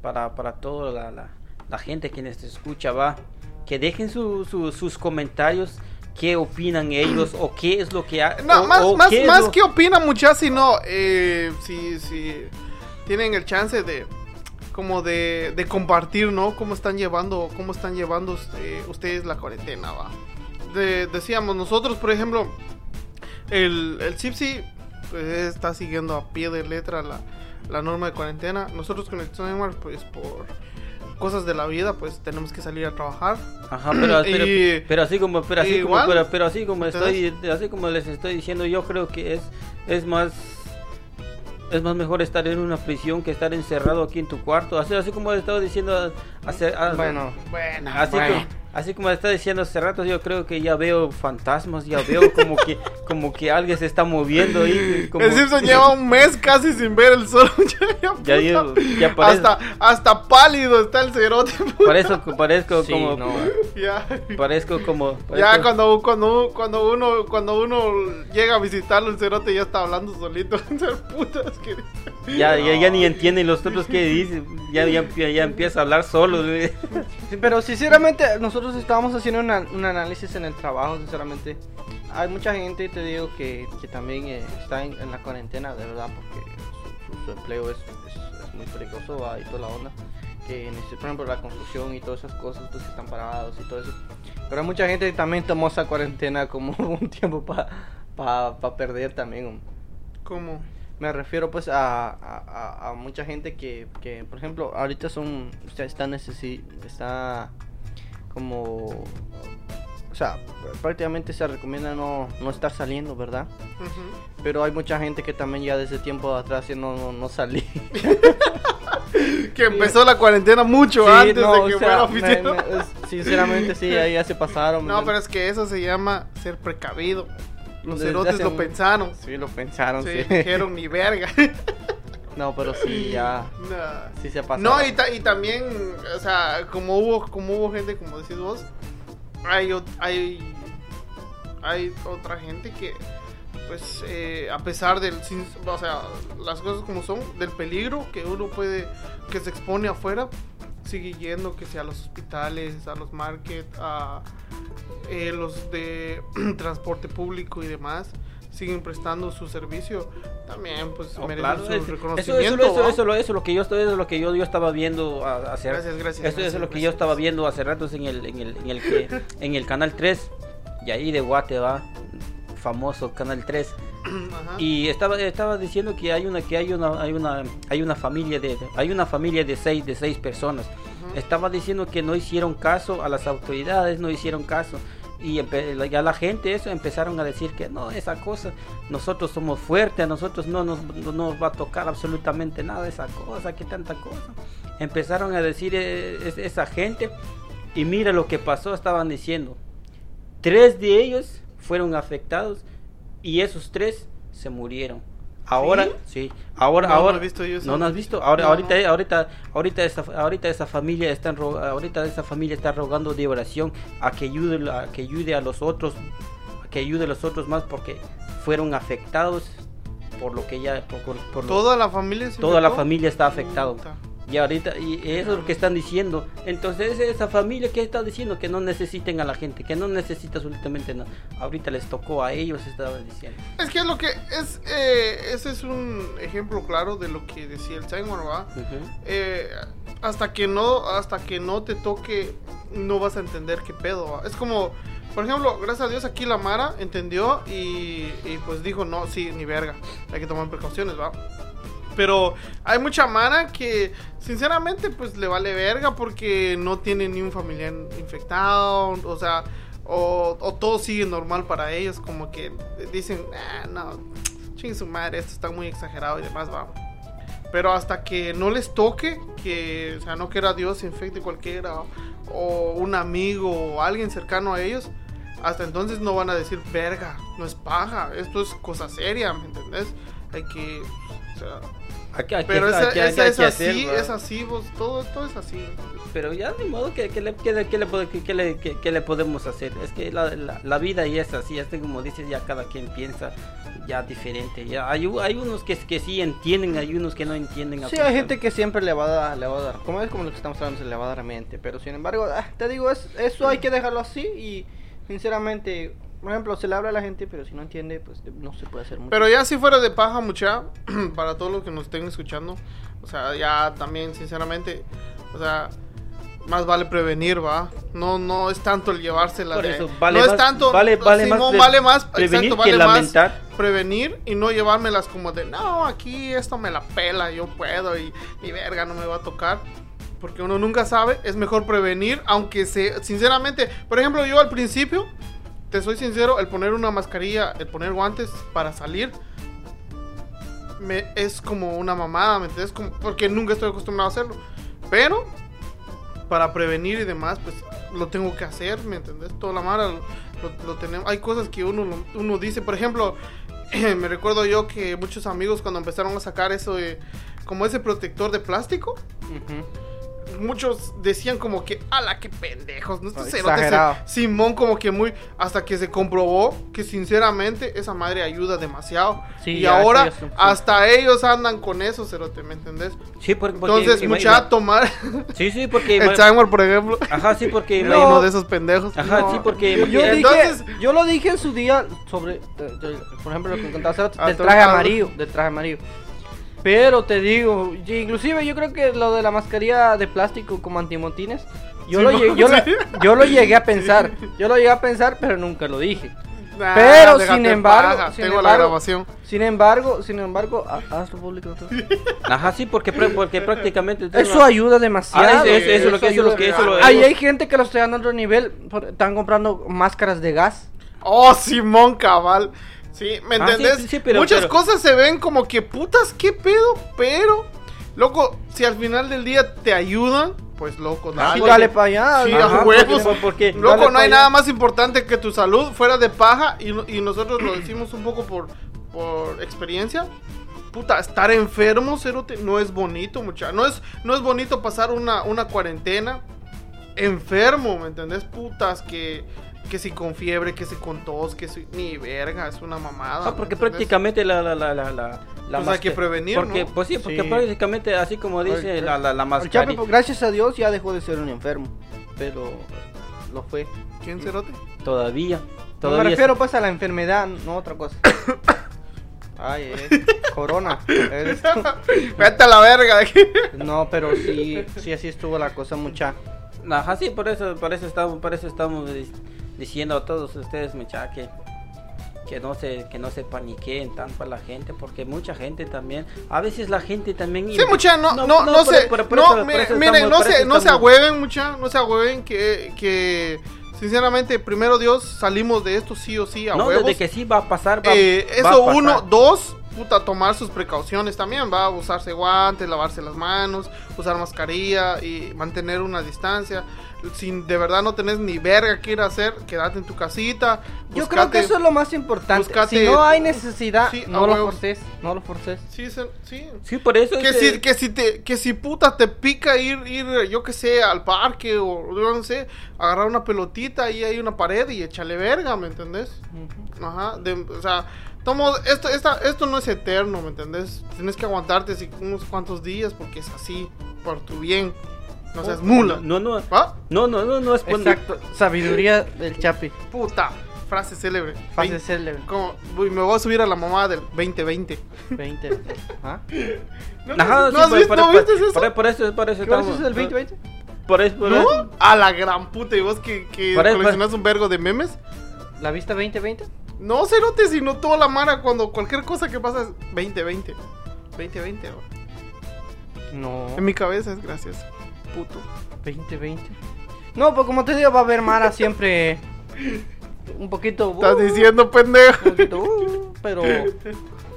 para, para toda la, la, la gente quienes te escucha, va, que dejen su, su- sus comentarios, qué opinan ellos o qué es lo que ha, No, o- más, o más, más lo- que opina muchas, sino eh, si, si tienen el chance de como de, de compartir, ¿no? Cómo están llevando, cómo están llevando eh, ustedes la cuarentena, va. De- decíamos nosotros, por ejemplo, el, el Cipsi pues, está siguiendo a pie de letra la, la norma de cuarentena. Nosotros con el Timer, pues por cosas de la vida, pues tenemos que salir a trabajar. Ajá, pero, pero, Y- pero así como, pero así igual. como, pero, pero así como estoy, así como les estoy diciendo, yo creo que es, es más, es más mejor estar en una prisión que estar encerrado aquí en tu cuarto. Así, así como he estado diciendo hace, hace- Bueno, Bueno, así bueno. como, así como estaba diciendo hace rato, yo creo que ya veo fantasmas, ya veo como que, como que alguien se está moviendo ahí. Como, El Simpson lleva un mes casi sin ver el sol. ya, Ya ya parece- hasta, hasta pálido está el cerote. puta. Parezco, parezco Sí, como, no. Ya, parezco como, ya cuando, cuando, cuando, uno, cuando uno llega a visitarlo, el cerote ya está hablando solito. Ser putas que... ya, ya, ya ni entienden los otros que dicen, ya, ya, ya empieza a hablar solo. Sí, pero sinceramente nosotros estábamos haciendo una- un análisis en el trabajo, sinceramente. Hay mucha gente, te digo, que, que también eh, está en, en la cuarentena, de verdad, porque su, su- su empleo es, es- es muy peligroso va, y toda la onda. Que, este- por ejemplo, la construcción y todas esas cosas, pues están parados y todo eso. Pero hay mucha gente que también tomó esa cuarentena como un tiempo para perder también. ¿Cómo? Me refiero pues a, a, a- a mucha gente que, que, por ejemplo, ahorita son, sea, está, necesi está como, o sea, prácticamente se recomienda no, no estar saliendo, ¿verdad? Ujú. Pero hay mucha gente que también ya desde tiempo atrás ya no, no, no salí. Que empezó la cuarentena mucho Sí, antes no, de o que sea, fuera me- oficial. me- es- sinceramente sí, ahí ya se pasaron. No, pero es que eso se llama ser precavido. Los Desde cerotes lo pensaron. Sí, lo pensaron, Sí, sí. dijeron ni verga. No, pero sí, ya, No. sí se pasaron. No, y, ta- y también, o sea, como hubo, como hubo gente, como decís vos, hay, hay, hay otra gente que, pues, eh, a pesar del, sin- o sea, las cosas como son, del peligro que uno puede, que se expone afuera, sigue yendo, que sea a los hospitales, a los markets, a eh, los de transporte público y demás. Siguen prestando su servicio, también pues Oh, merecen claro, su es- eso, reconocimiento. eso, eso, eso, lo- eso es lo que yo estoy, eso es lo que yo, yo estaba viendo hace Gracias, gracias, Eso, eso gracias, es lo que yo estaba viendo hace ratos en el, en el, en el que, en el canal 3. Y ahí de Guate va, famoso canal 3. Ajá. Y estaba, estaba diciendo que hay una, que hay una, hay una, hay una familia de, hay una familia de seis, de seis personas. Ujú. Estaba diciendo que no hicieron caso a las autoridades, no hicieron caso. Y ya la gente eso empezaron a decir que no, esa cosa, nosotros somos fuertes, a nosotros no nos, no nos va a tocar absolutamente nada esa cosa, que tanta cosa. Empezaron a decir eh, es- esa gente y mira lo que pasó, estaban diciendo. Tres de ellos fueron afectados y esos tres se murieron. Ahora, sí, ahora, No, no ahora. he visto yo. No, no has visto. Ahora, No, ahorita, no. ahorita, ahorita esa, ahorita esa familia están, ahorita esa familia está rogando de oración a que ayude, a que ayude a los otros, a que ayude a los otros más porque fueron afectados por lo que ya, por, por- lo- Toda la familia se toda la familia está afectado. Puta. Y ahorita, y eso es lo que están diciendo. Entonces, esa familia que está diciendo que no necesiten a la gente, que no necesita absolutamente nada. Ahorita les tocó a ellos, estaba diciendo. Es que es lo que es, eh, ese es un ejemplo claro de lo que decía el Seymour, ¿va? Eh, hasta que no, hasta que no te toque, no vas a entender qué pedo. ¿va? Es como, por ejemplo, gracias a Dios aquí la Mara entendió y, y, pues dijo, no, sí, ni verga, hay que tomar precauciones, va. Pero hay mucha Mara que sinceramente pues le vale verga porque no tiene ni un familiar infectado, o sea, o, todo sigue normal para ellos, como que dicen, ah, no, ching su madre, esto está muy exagerado y demás, va. Pero hasta que no les toque, que, o sea, no quiera Dios infecte cualquiera, o, o un amigo, o alguien cercano a ellos, hasta entonces no van a decir, verga, no es paja, esto es cosa seria, ¿me entendés? Hay que, o sea, Aquí- aquí- pero esa, aquí- esa aquí hay es así, hacer, es así, vos, todo, todo es así. Pero ya de modo que, que le, que le, que le, pod- que- le- que- que le podemos hacer. Es que la, la, la vida ya es así, este como dices, ya cada quien piensa ya diferente. Ya hay, hay unos que, que sí entienden, hay unos que no entienden. Sí, hay gente que siempre le va a dar, le va a dar, como es como lo que estamos hablando, se le va a dar a mente, pero sin embargo, ah, te digo, es, eso hay que dejarlo así y sinceramente, por ejemplo, se le habla a la gente, pero si no entiende, pues no se puede hacer mucho. Pero ya si fuera de paja, mucha, para todos los que nos estén escuchando, o sea, ya también, sinceramente, o sea, más vale prevenir, va. No, no es tanto el llevársela Por de- eso, vale no más- es tanto, vale- vale más Simón, pre- vale más, prevenir exacto, que vale más lamentar. prevenir y no llevármelas como de, no, aquí esto me la pela, yo puedo y ni verga no me va a tocar. Porque uno nunca sabe, es mejor prevenir, aunque se, sinceramente, por ejemplo, yo al principio, te soy sincero, el poner una mascarilla, el poner guantes para salir, es como una mamada, ¿me entiendes? Como, porque nunca estoy acostumbrado a hacerlo. Pero, para prevenir y demás, pues lo tengo que hacer, ¿me entendés? Toda la mara lo, tenemos. Hay cosas que uno, uno dice, por ejemplo, me recuerdo yo que muchos amigos cuando empezaron a sacar eso de, como ese protector de plástico. Muchos decían como que, ala, qué pendejos, no Estos Ah, cerotes se-. Simón como que muy, hasta que se comprobó que sinceramente esa madre ayuda demasiado. Sí, y ahora es un- hasta ellos andan con eso, cerote, ¿me entendés? Sí, por- porque, Entonces, mucha tomar Sí, sí, porque. el timer, por ejemplo, Ajá, sí, porque. ima- uno de esos pendejos. Ajá, No, sí, porque. Yo, dije, Entonces- yo lo dije en su día sobre, de- de- por ejemplo, lo que rato, Ah, del traje amarillo, del traje amarillo. Pero te digo, inclusive yo creo que lo de la mascarilla de plástico como antimotines, yo, Sí, lo, llegué, yo, la- yo lo llegué a pensar, yo lo llegué a pensar, pero nunca lo dije. Nah, pero, sin embargo, paja, sin tengo la embargo- grabación. Sin embargo, sin embargo, ha- hazlo público. Ajá, sí, porque, porque prácticamente. Eso ayuda demasiado. Ah, eso- eso- eso es lo que- eso es lo que- Ahí hay gente que lo está dando a otro nivel, por- están comprando máscaras de gas. Oh, Simón Cabal. Sí, ¿me Ah, sí, entendés? sí, sí, pero- Muchas pero- cosas se ven como que putas, qué pedo, pero, loco, si al final del día te ayudan, pues loco, Ah, dale. Sí, dale para allá. Sí, Ajá, a huevos. porque- Loco, no hay nada allá. más importante que tu salud fuera de paja y, y nosotros lo decimos un poco por, por experiencia. Puta, estar enfermo, cerote, no es bonito, mucha. No es, no es bonito pasar una, una cuarentena enfermo, ¿me entendés? Putas, que, que si con fiebre, que si con tos, que si... Ni verga, es una mamada. Ah, ¿me porque entendés? prácticamente la, la, la, la, la, Pues hay que prevenir, porque, ¿no? Pues sí, porque Sí. prácticamente así como dice El- la, la, la mascarilla. Chape, gracias a Dios, ya dejó de ser un enfermo. Pero lo fue. ¿Quién cerote? Todavía. No me Todavía. refiero pues a la enfermedad, no otra cosa. Ay, eh, corona. eres. Vete a la verga de aquí. No, pero sí, sí así estuvo la cosa mucha. Ajá, sí, por eso, por eso estamos, por eso estamos di- diciendo a todos ustedes, mucha, que, que no se, que no se paniqueen tanto a la gente, porque mucha gente también, a veces la gente también. Sí, mucha, no, no, no, se, por- por no, eso- por eso miren, estamos- no se, eso no se agüeven, mucha, no se agüeven que, que, sinceramente, primero Dios, salimos de esto sí o sí a No, huevos. desde que sí va a pasar. va- Eh, va a eso pasar. uno, dos, puta, tomar sus precauciones también, va a usarse guantes, lavarse las manos, usar mascarilla y mantener una distancia. Si de verdad no tenés ni verga que ir a hacer, quédate en tu casita. Yo creo que buscate- eso es lo más importante. buscate- si no hay necesidad, Sí, no lo forces, no lo forces. Sí, se- sí. Sí, por eso. Que este, si, que si te, que si puta te pica ir, ir, yo que sé, al parque o yo no sé, agarrar una pelotita y hay una pared y échale verga, ¿me entendés? Ajá, de- o sea, tomo, esto, esta, esto no es eterno, ¿me entendés? Tienes que aguantarte así unos cuantos días porque es así, por tu bien. No seas mula. No, no, no, no, no, no es cuando- Exacto, sabiduría del Chapi. Puta, frase célebre. Vein- célebre. como, uy, me voy a subir a la mamá del 2020. 20. ¿Ah? ¿No, Ajá, ¿no sí, has por- visto, por- ¿no por- viste eso? Por, por eso, por eso ¿Qué hora es el 2020? Por eso, por ¿No? eso. A la gran puta, y vos que, que coleccionas un vergo de memes. ¿La vista 2020? No, cerote, sino toda la mara cuando cualquier cosa que pasa es 2020. 2020, bro. No. En mi cabeza es gracias. Puto. 2020. No, pues como te digo, va a haber Mara siempre un poquito. Estás uh, diciendo, pendejo. Un poquito, uh, pero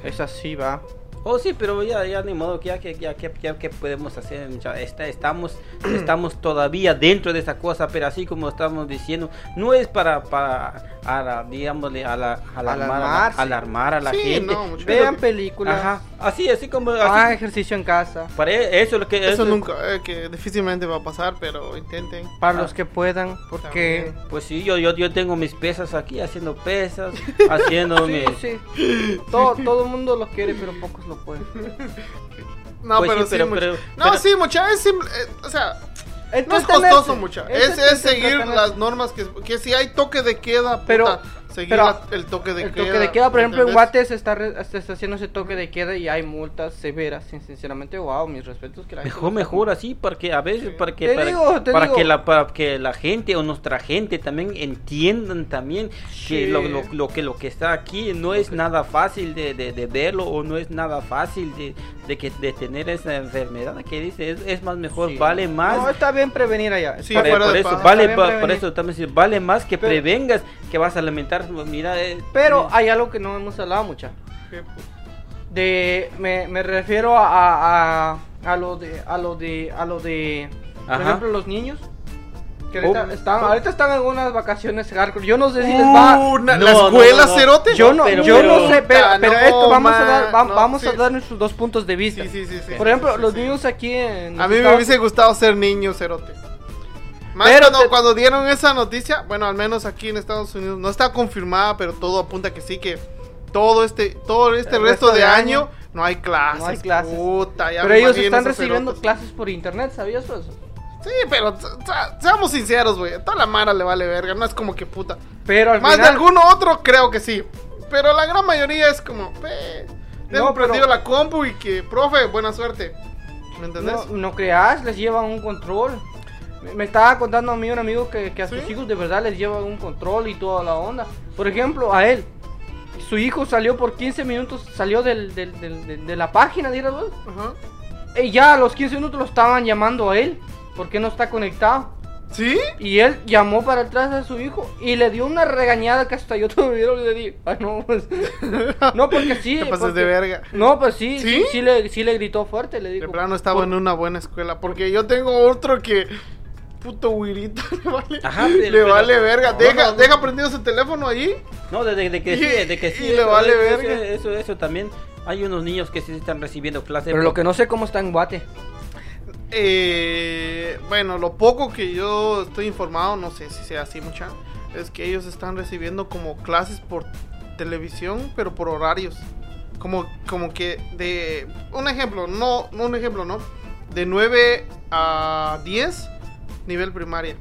es así, va. Oh, sí, pero ya, ya ni modo, que ya que ya, que ya, que podemos hacer, ya está, estamos, estamos todavía dentro de esa cosa, pero así como estamos diciendo, no es para, para, a la, digámosle, a la, alarmar, a la- alarmar a la Sí, gente. no, Vean películas. Ajá, así, así como, así, Hagan ejercicio en casa. para e- eso es lo que, Eso nunca, eh, que difícilmente va a pasar, pero intenten. Para Ah. los que puedan, porque. Pues sí, yo, yo, yo tengo mis pesas aquí, haciendo pesas, haciendo Sí, mis... sí. Todo, todo el mundo lo quiere, pero pocos lo pueden. No, Pues pero sí, sí, pero- mucha- pero- No, pero- sí, mucha, es simple, eh, o sea, no es costoso mucha. Es, es seguir las normas que, que si hay toque de queda, puta, Pero- seguir pero el toque de el queda. toque de queda, por ejemplo, en ¿entendés? Guate se está, re- se está haciendo ese toque de queda y hay multas severas. sin- Sinceramente, wow, mis respetos. Que la Mejor, mejor así, porque a veces, para que, para, digo, para que la, para que la gente o nuestra gente también entiendan también que lo, lo, lo que lo que está aquí no es nada fácil de, de, de verlo o no es nada fácil de, de que de tener esa enfermedad que dice es, es más mejor Sí. vale más No, está bien prevenir allá. Por, eso vale por eso también vale más que Pero- prevengas que vas a lamentar mira eh, Pero hay algo que no hemos hablado mucho. Qué pu- De, me, me refiero a, a, a lo de, a lo de, a lo de, por ejemplo, los niños. Que ahorita, Oh. están, ahorita están en unas vacaciones hardcore. Yo no sé si les va. Uh, na- No, la no, escuela no, no. cerote. Yo no, pero- yo no pero- sé, pero, pero no, esto vamos a man, dar, va- no, vamos a sí. dar nuestros dos puntos de vista. Sí, sí, sí, sí. Por ejemplo, Sí, los sí. niños aquí en. A mí me hubiese gustado ser niño, cerote. Más Pero cuando, te- cuando dieron esa noticia, bueno, al menos aquí en Estados Unidos, no está confirmada, pero todo apunta que sí, que todo este, todo este resto, resto de, de año, año, no hay clases. no hay clases. Puta, ya Pero ellos están recibiendo clases por internet, ¿sabías eso? Sí, pero seamos sinceros, güey. A toda la mara le vale verga, no es como que puta. Pero al Más de final, alguno otro, creo que sí. Pero la gran mayoría es como, "Pe, Dejo No, pero- prendido la compu y que, profe, buena suerte. ¿Me entendés? No, no creas, les llevan un control. Me- estaba contando a mí un amigo que, que a sus hijos de verdad les llevan un control y toda la onda. Por ejemplo, a él, su hijo salió por 15 minutos, salió del, del- del- de, de la página, vos, Ajá. Y ya a los 15 minutos lo estaban llamando a él, porque no está conectado. ¿Sí? Y él llamó para atrás a su hijo y le dio una regañada que hasta yo todavía le di. Ay, no, pues. No, porque sí. Te pasas porque- de verga. No, pues sí, ¿Sí? sí, sí le, sí le gritó fuerte, le De dijo. plano estaba por- en una buena escuela. Porque yo tengo otro que. Puto güirito. Le vale, Ajá, le pero- vale verga. No, deja, no, deja prendido su teléfono ahí. No, de, de- de que sí, de que sí. y le vale eso, verga. Eso, eso, eso también. Hay unos niños que sí están recibiendo clases. Pero lo que no sé cómo está en Guate. Eh, bueno, lo poco que yo estoy informado, no sé si sea así mucha, es que ellos están recibiendo como clases por televisión, pero por horarios. Como, como que de... Un ejemplo, no, no un ejemplo, ¿no? De 9 a 10, nivel primaria.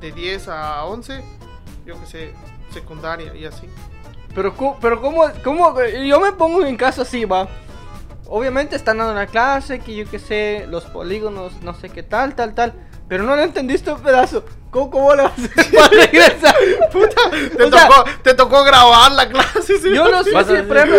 De 10 a 11, yo que sé, secundaria y así. Pero, pero ¿cómo, cómo? Yo me pongo en caso así, va. Obviamente están dando una clase, que yo que sé, los polígonos, no sé qué tal, tal, tal. Pero no lo entendiste un pedazo. ¿Cómo, cómo le vas a hacer para regresar? Puta, te, O sea- tocó, te tocó grabar la clase. ¿sí? Yo no sé si, por ejemplo,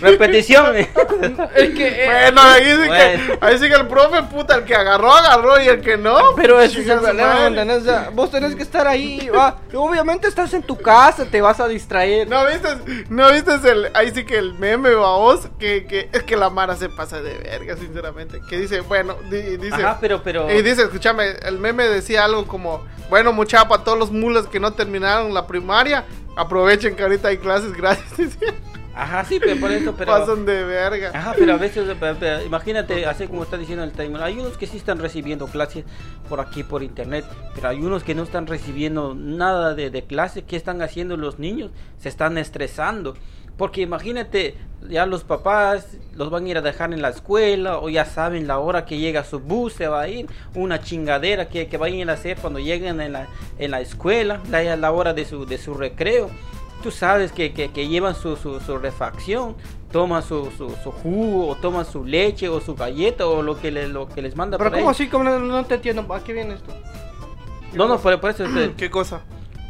repetición. es que... eh, Bueno, ahí sí, Bueno. que, ahí sí que el profe, puta, el que agarró, agarró y el que no. Pero ese es el problema, ¿me madre. entendés? O sea, vos tenés que estar ahí, va. Obviamente estás en tu casa, te vas a distraer. ¿No viste, no viste el, ahí sí que el meme, babos, que, que es que la Mara se pasa de verga, sinceramente. Que dice, bueno, di- dice, Ajá, pero, pero. y dice, escúchame, el meme decía algo como, bueno, mucha para todos los mulas que no terminaron la primaria, aprovechen que ahorita hay clases gratis. Ajá, sí, pero por eso, pero. Pasan de verga. Ajá, pero a veces, pero- pero imagínate, así como está diciendo el timer, hay unos que sí están recibiendo clases por aquí, por internet, pero hay unos que no están recibiendo nada de, de clase. ¿Qué están haciendo los niños? Se están estresando. Porque imagínate, ya los papás los van a ir a dejar en la escuela o ya saben la hora que llega su bus, se va a ir, una chingadera que, que vayan a hacer cuando lleguen en la, en la escuela, la, la hora de su, de su recreo. Tú sabes que, que, que llevan su, su, su refacción, toman su, su, jugo, o toman su leche, o su galleta, o lo que, le- lo que les manda Pero por ¿cómo ahí. así? ¿Cómo no, no te entiendo? ¿A qué viene esto? No, no, por, por eso... ¿Qué cosa?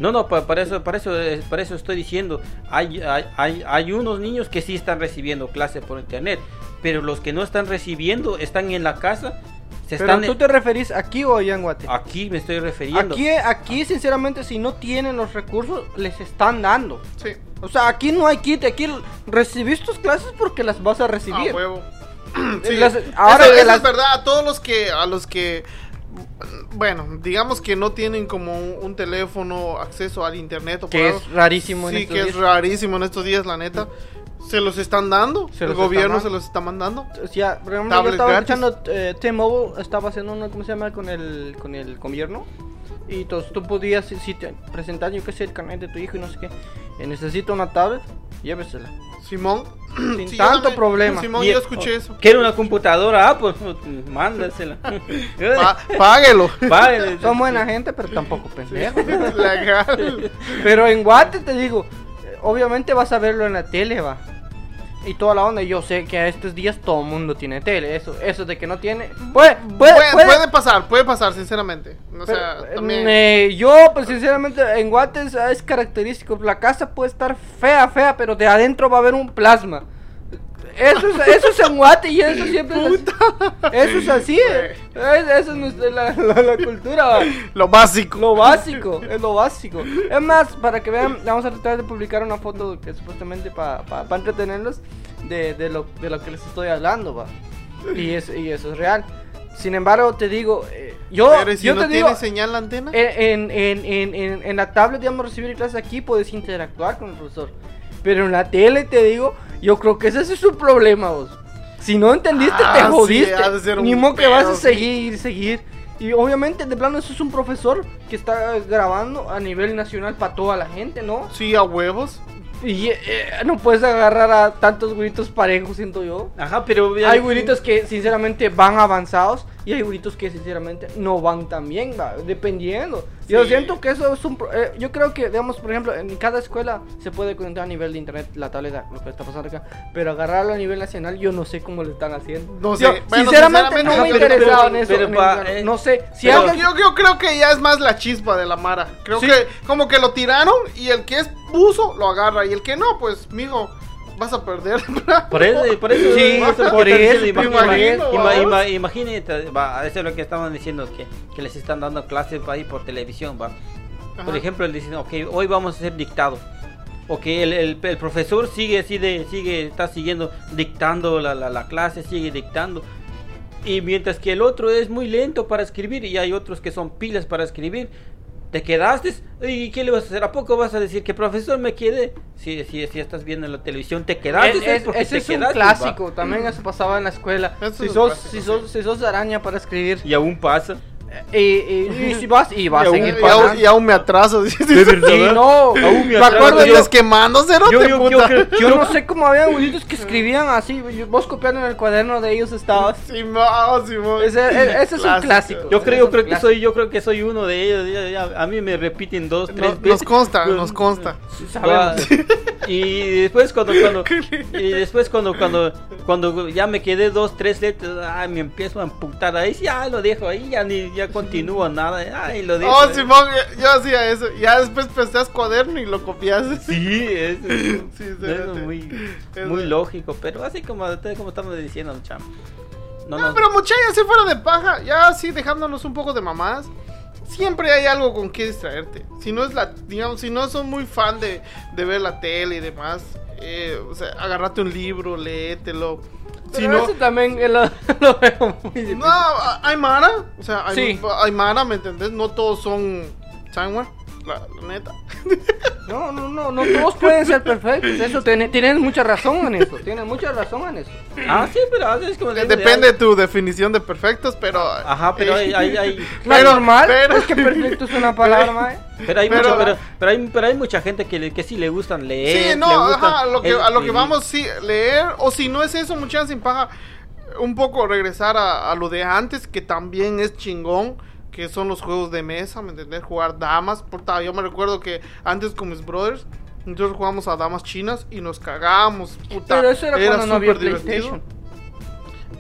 No, no, pa- para eso, para eso, eh, para eso estoy diciendo. Hay, hay, hay, hay unos niños que sí están recibiendo clases por internet, pero los que no están recibiendo están en la casa. Se Pero están tú te referís aquí o allá en Guate. aquí me estoy refiriendo. Aquí, aquí, sinceramente, si no tienen los recursos, les están dando. Sí, O sea, aquí no hay kit, aquí recibís tus clases porque las vas a a recibir. huevo. Sí, Las- ahora eso que es las- verdad, a todos los que, a los que, bueno, digamos que no tienen como un, teléfono, acceso al internet o que por es algo, rarísimo en sí, estos que días. es rarísimo en estos días, la neta. Se los están dando, Se el gobierno se los está mandando. Sea, por ejemplo, yo Tablets estaba gratis. escuchando eh, T-Mobile estaba haciendo una, ¿cómo se llama? Con el, con el gobierno. Y entonces tú podías, si, si te presentar, yo qué sé, el carnet de tu hijo y no sé qué. eh, necesita una tablet, llévesela. Simón. Sin Sí, tanto problema. Simón, yo escuché eso. ¿Quiere una computadora? Ah, pues mándasela. Pa- páguelo. Páguenle. Son buena gente, pero tampoco pendejos. Legal. Pero en Guate te digo, eh, obviamente vas a verlo en la tele, va. Y toda la onda, y yo sé que a estos días todo el mundo tiene tele. Eso, eso de que no tiene. Puede, puede, Puede, puede- puede pasar, puede pasar, sinceramente. O pero, sea, eh, también. eh, yo, pues sinceramente, en Guate es, es característico. La casa puede estar fea, fea, pero de adentro va a haber un plasma. Eso es, eso es en Guate y eso siempre es así. Eso es así. eh. Es- Eso es nuestra- la, la- la cultura. va. Lo básico. Lo básico, es lo básico. Es más, para que vean, vamos a tratar de publicar una foto que supuestamente para entretenerlos de, de, lo, de lo que les estoy hablando, va. Y, es, y eso es real. Sin embargo, te digo, eh, yo, Pero ¿y si yo no te tiene digo, señal la antena. en, en, en, en, en la tablet, digamos, recibir clases aquí, puedes interactuar con el profesor. Pero en la tele, te digo, yo creo que ese es su problema, vos. Si no entendiste, Ah, te sí, jodiste. un Ni modo que vas a sí. seguir, seguir. Y obviamente, de plano, eso es un profesor que está grabando a nivel nacional para toda la gente, ¿no? Sí, a huevos. Y eh, no puedes agarrar a tantos güiritos parejos, siento yo. Ajá, pero Hay güiritos que sinceramente van avanzados y hay güiritos que sinceramente no van tan bien, va, dependiendo. Yo Sí. siento que eso es un... eh, yo creo que, digamos, por ejemplo, en cada escuela se puede conectar a nivel de internet la tableta, lo que está pasando acá, pero agarrarlo a nivel nacional yo no sé cómo lo están haciendo. No Yo, sé. Bueno, sinceramente, sinceramente, no me he interesado en eso. pero en pa- el- eh, no sé, si Pero alguien... yo, yo creo que ya es más la chispa de la Mara. Creo Sí. que como que lo tiraron y el que es buzo lo agarra y el que no, pues, mijo, vas a perder. Por eso, por eso, Sí, por eso por imagínate, va, eso es lo que estaban diciendo, que, que les están dando clases ahí por televisión, va. Por ejemplo, él dice, ok, hoy vamos a hacer dictado. Ok, el, el, el profesor sigue así de, sigue, está siguiendo dictando la, la, la clase, sigue dictando. Y mientras que el otro es muy lento para escribir y hay otros que son pilas para escribir, te quedaste. ¿Y qué le vas a hacer? ¿A poco vas a decir que profesor me quedé? Si, si, si estás viendo en la televisión, te quedaste. Es- es porque ese te es un clásico, va. también eso pasaba en la escuela. Eso Si es sos, clásico, si, sí. sos, si sos araña para escribir, Y aún pasa. Y, y, y vas, y vas a y, aún, seguir y aún- pasando. y aún me atraso. dice. Sí, no, Aún me me acuerdo yo, estás quemando, cerote, Yo- yo- yo puta. yo no sé cómo había güiritos que escribían así, vos copiando en el cuaderno de ellos estabas. Simón, Simón. Ese, e- ese es un clásico. Yo creo, creo que soy, yo creo que soy uno de ellos. a mí me repiten dos, tres Nos, veces. nos consta, nos consta. Sabemos. Y después cuando, cuando y después cuando, cuando, cuando ya me quedé dos, tres letras, ay, me empiezo a amputar ahí, ya lo dejo ahí, ya ni, ya continúo nada, ay, lo dejo. Oh, ahí. Simón, yo- hacía eso. Ya después prestas cuaderno y lo copias. Sí, es, Sí, es muy, lógico, pero así como, como estamos diciendo, chamo. No, No, no, pero muchachos, así fuera de paja, ya así dejándonos un poco de mamás. Siempre hay algo con que distraerte. Si no es la, digamos, si no son muy fan de, de ver la tele y demás, eh, o sea, agárrate un libro, léetelo. Si no, eso también lo, lo veo muy difícil. no, hay Mara, o sea, hay, Sí. hay Mara, ¿me entendés? No todos son Sandwich, la, la neta. No, no, no, no todos pueden ser perfectos. Eso tiene- tienes mucha razón en eso. Tienes mucha razón en eso. Ah, sí, pero a veces como digo, Depende de tu definición de perfectos, pero. Ajá, pero hay, hay, hay- Pero- normal pero- es que perfecto es una palabra, mae. pero hay Pero- mucha, pero, pero hay, pero hay mucha gente que, le- que sí le gustan leer. Sí, le no, gustan ajá, a lo que, a lo que vamos, sí, leer, o si no es eso, muchachos, sin paja, un poco regresar a, a lo de antes, que también es chingón, que son los juegos de mesa, ¿me entendés? Jugar damas, puta, yo me recuerdo que antes con mis brothers, nosotros jugábamos a damas chinas y nos cagábamos, puta. Pero eso era, cuando no había súper divertido. PlayStation.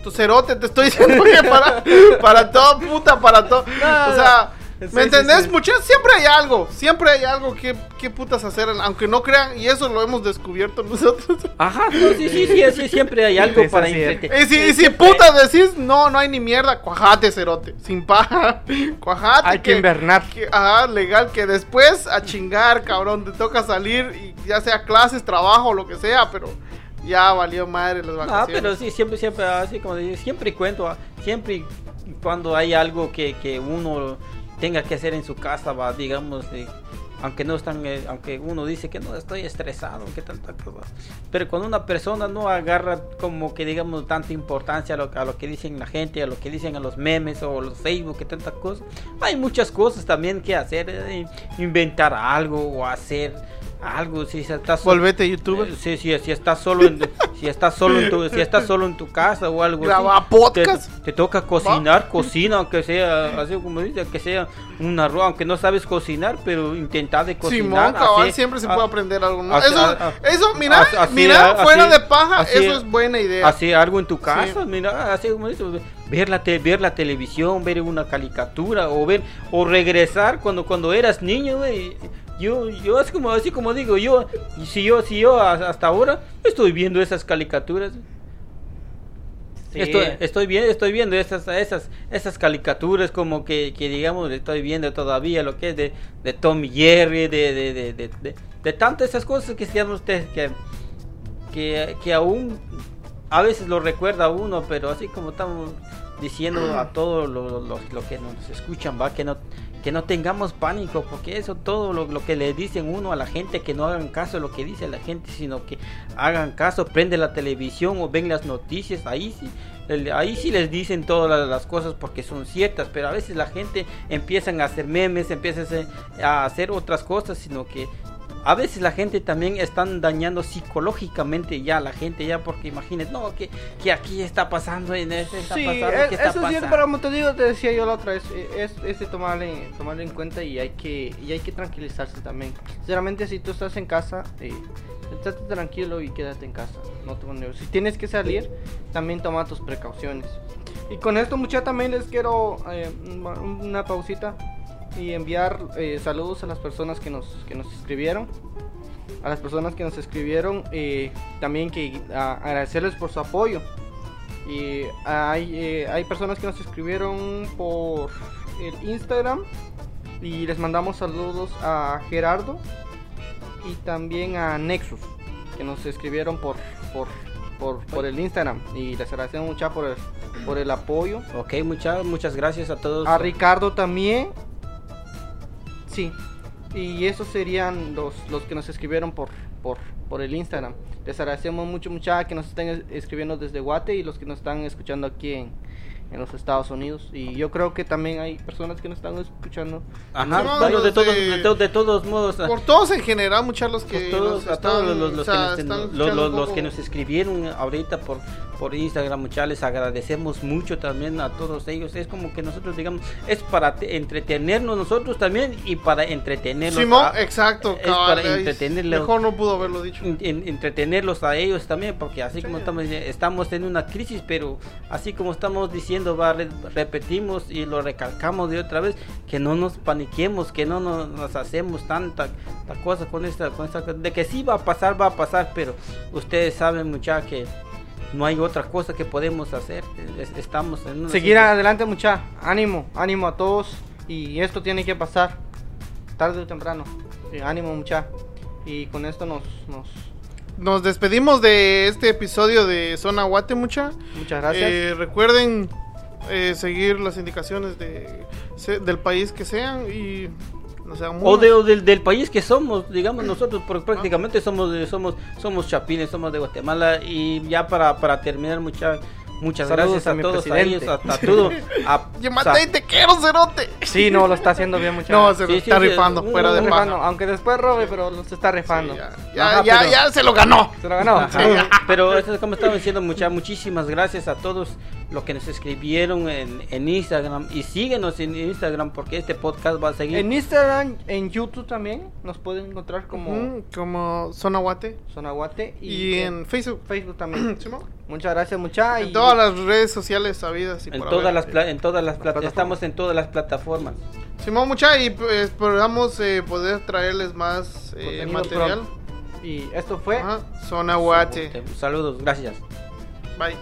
Tu cerote, te estoy diciendo que para, para todo, puta, para todo. o sea, ¿me sí, entendés? sí. Muchachos, siempre hay algo, siempre hay algo que, que putas hacer, aunque no crean, y eso lo hemos descubierto nosotros. Ajá, no, sí, sí, sí, sí, siempre hay algo para entretener. Y si, y si putas decís, no, no hay ni mierda, cuajate, cerote, sin paja, cuajate. Hay que invernar. que- ajá, legal, que después a chingar, cabrón, te toca salir, y ya sea clases, trabajo, lo que sea, pero ya valió madre las Ah, vacaciones. pero sí, siempre, siempre, así como digo, siempre cuento, ah, siempre y cuando hay algo que, que uno tenga que hacer en su casa, va, digamos, aunque no están, eh, aunque uno dice que no estoy estresado, que tanta cosa, pero cuando una persona no agarra como que digamos tanta importancia a lo, a lo que dicen la gente, a lo que dicen a los memes o los Facebook, que tanta cosa, hay muchas cosas también que hacer, eh, inventar algo o hacer algo, si se está sol- Volvete youtuber. eh, Sí, sí, si estás solo en, si estás solo en tu, si estás solo en tu casa o algo Graba podcast. Te, te toca cocinar, cocina, aunque sea así como dice, que sea un arroz, aunque no sabes cocinar, pero intenta de cocinar. Simón, cabal, así, siempre se puede aprender algo nuevo. Eso, ah, eso, mira, así- mira, así- fuera de paja, eso es buena idea. Hacer algo en tu casa, Sí. mira, así como dice, ver la, te- ver la televisión, ver una caricatura o ver o regresar cuando cuando eras niño, güey. Yo yo es como así como digo, yo y si yo si yo hasta ahora estoy viendo esas caricaturas. Sí. Estoy, estoy viendo, estoy viendo esas, esas, esas caricaturas como que, que digamos estoy viendo todavía lo que es de, de Tom y Jerry, de, de, de, de, de, tantas esas cosas que digamos ustedes que, que, que aún a veces lo recuerda uno, pero así como estamos diciendo a todos los lo, lo que nos escuchan, va, que no, que no tengamos pánico, porque eso todo lo, lo que le dicen uno a la gente, que no hagan caso de lo que dice la gente, sino que hagan caso, prende la televisión o ven las noticias, ahí sí, ahí sí les dicen todas las, cosas porque son ciertas, pero a veces la gente empiezan a hacer memes, empiezan a a hacer otras cosas, sino que a veces la gente también están dañando psicológicamente ya a la gente ya porque imagínate no que, que aquí está pasando en este está Sí, pasando es- ¿qué está eso sí, pasando? pero como te digo, te decía yo la otra vez, eh, es, es de tomarle, tomarle en cuenta y hay que y hay que tranquilizarse también. Sinceramente, si tú estás en casa, eh, estate tranquilo y quédate en casa. No te pongas- Si tienes que salir, también toma tus precauciones. Y con esto, muchachos, también les quiero eh, una pausita y enviar eh, saludos a las personas que nos, que nos escribieron. A las personas que nos escribieron, eh, también que a- agradecerles por su apoyo. Y hay, eh, hay personas que nos escribieron por el Instagram y les mandamos saludos a Gerardo y también a Nexus que nos escribieron por por, por, por el Instagram y les agradecemos mucho por el, por el apoyo. ok muchas muchas gracias a todos A Ricardo también. Sí. Y esos serían los, los que nos escribieron por, por, por el Instagram. Les agradecemos mucho, mucha que nos estén es- escribiendo desde Guate y los que nos están escuchando aquí en, en los Estados Unidos. Y yo creo que también hay personas que nos están escuchando. Ajá, no, bueno, de, todos, de- de, to- de todos modos. a- Por todos en general, muchas los que por todos, nos a todos están- los, los o sea, que, nos, están los- los- que nos escribieron ahorita por, por Instagram, muchas les agradecemos mucho también a todos ellos. Es como que nosotros, digamos, es para te- entretenernos nosotros también y para entretenerlos. Simón, a- exacto, es cabal, para entretenerlos. Mejor no pudo haberlo dicho. en- en- entretenerlos a ellos también, porque así Sí. como estamos, estamos en una crisis, pero así como estamos diciendo, va, re- repetimos y lo recalcamos de otra vez, que no nos paniquemos, que no nos, nos hacemos tanta, tanta cosa con esta, con esta, de que sí va a pasar, va a pasar, pero ustedes saben mucha que no hay otra cosa que podemos hacer, es- estamos en una Seguir situación- adelante, mucha. Ánimo, ánimo a todos. Y esto tiene que pasar. Tarde o temprano. Sí, ánimo, mucha. Y con esto nos, nos... Nos despedimos de este episodio de Zona Guate, mucha. Muchas gracias. Eh, recuerden eh, seguir las indicaciones de, se- del país que sean y no sean O, de, o del, del país que somos, digamos nosotros, porque prácticamente somos de, somos somos chapines, somos de Guatemala y ya para, para terminar muchas muchas Saludos gracias a a, mi todos a presidente. ellos, a, a todo. A, Yo maté y te quiero, cerote. Sí, no, lo está haciendo bien, mucha. No, se Sí, lo sí, está sí, rifando, un- fuera de aunque después robe, pero lo se está rifando. Sí, ya, ya, Ajá, ya, pero- ya se lo ganó. Se lo ganó. Pero eso es como estaba diciendo, mucha, muchísimas gracias a todos los que nos escribieron en, en Instagram y síguenos en Instagram porque este podcast va a seguir. En Instagram, en YouTube también nos pueden encontrar como como Zona Guate. Sonaguate Y en Facebook. Facebook también. Muchas gracias, mucha. En y- todas las redes sociales sabidas y en por todas haber. las pla- en todas las estamos en todas las plataformas. Simón, mucha, y pues, esperamos eh, poder traerles más eh, material. pronto. Y esto fue Ajá, Zona Guate. Saludos, gracias. Bye.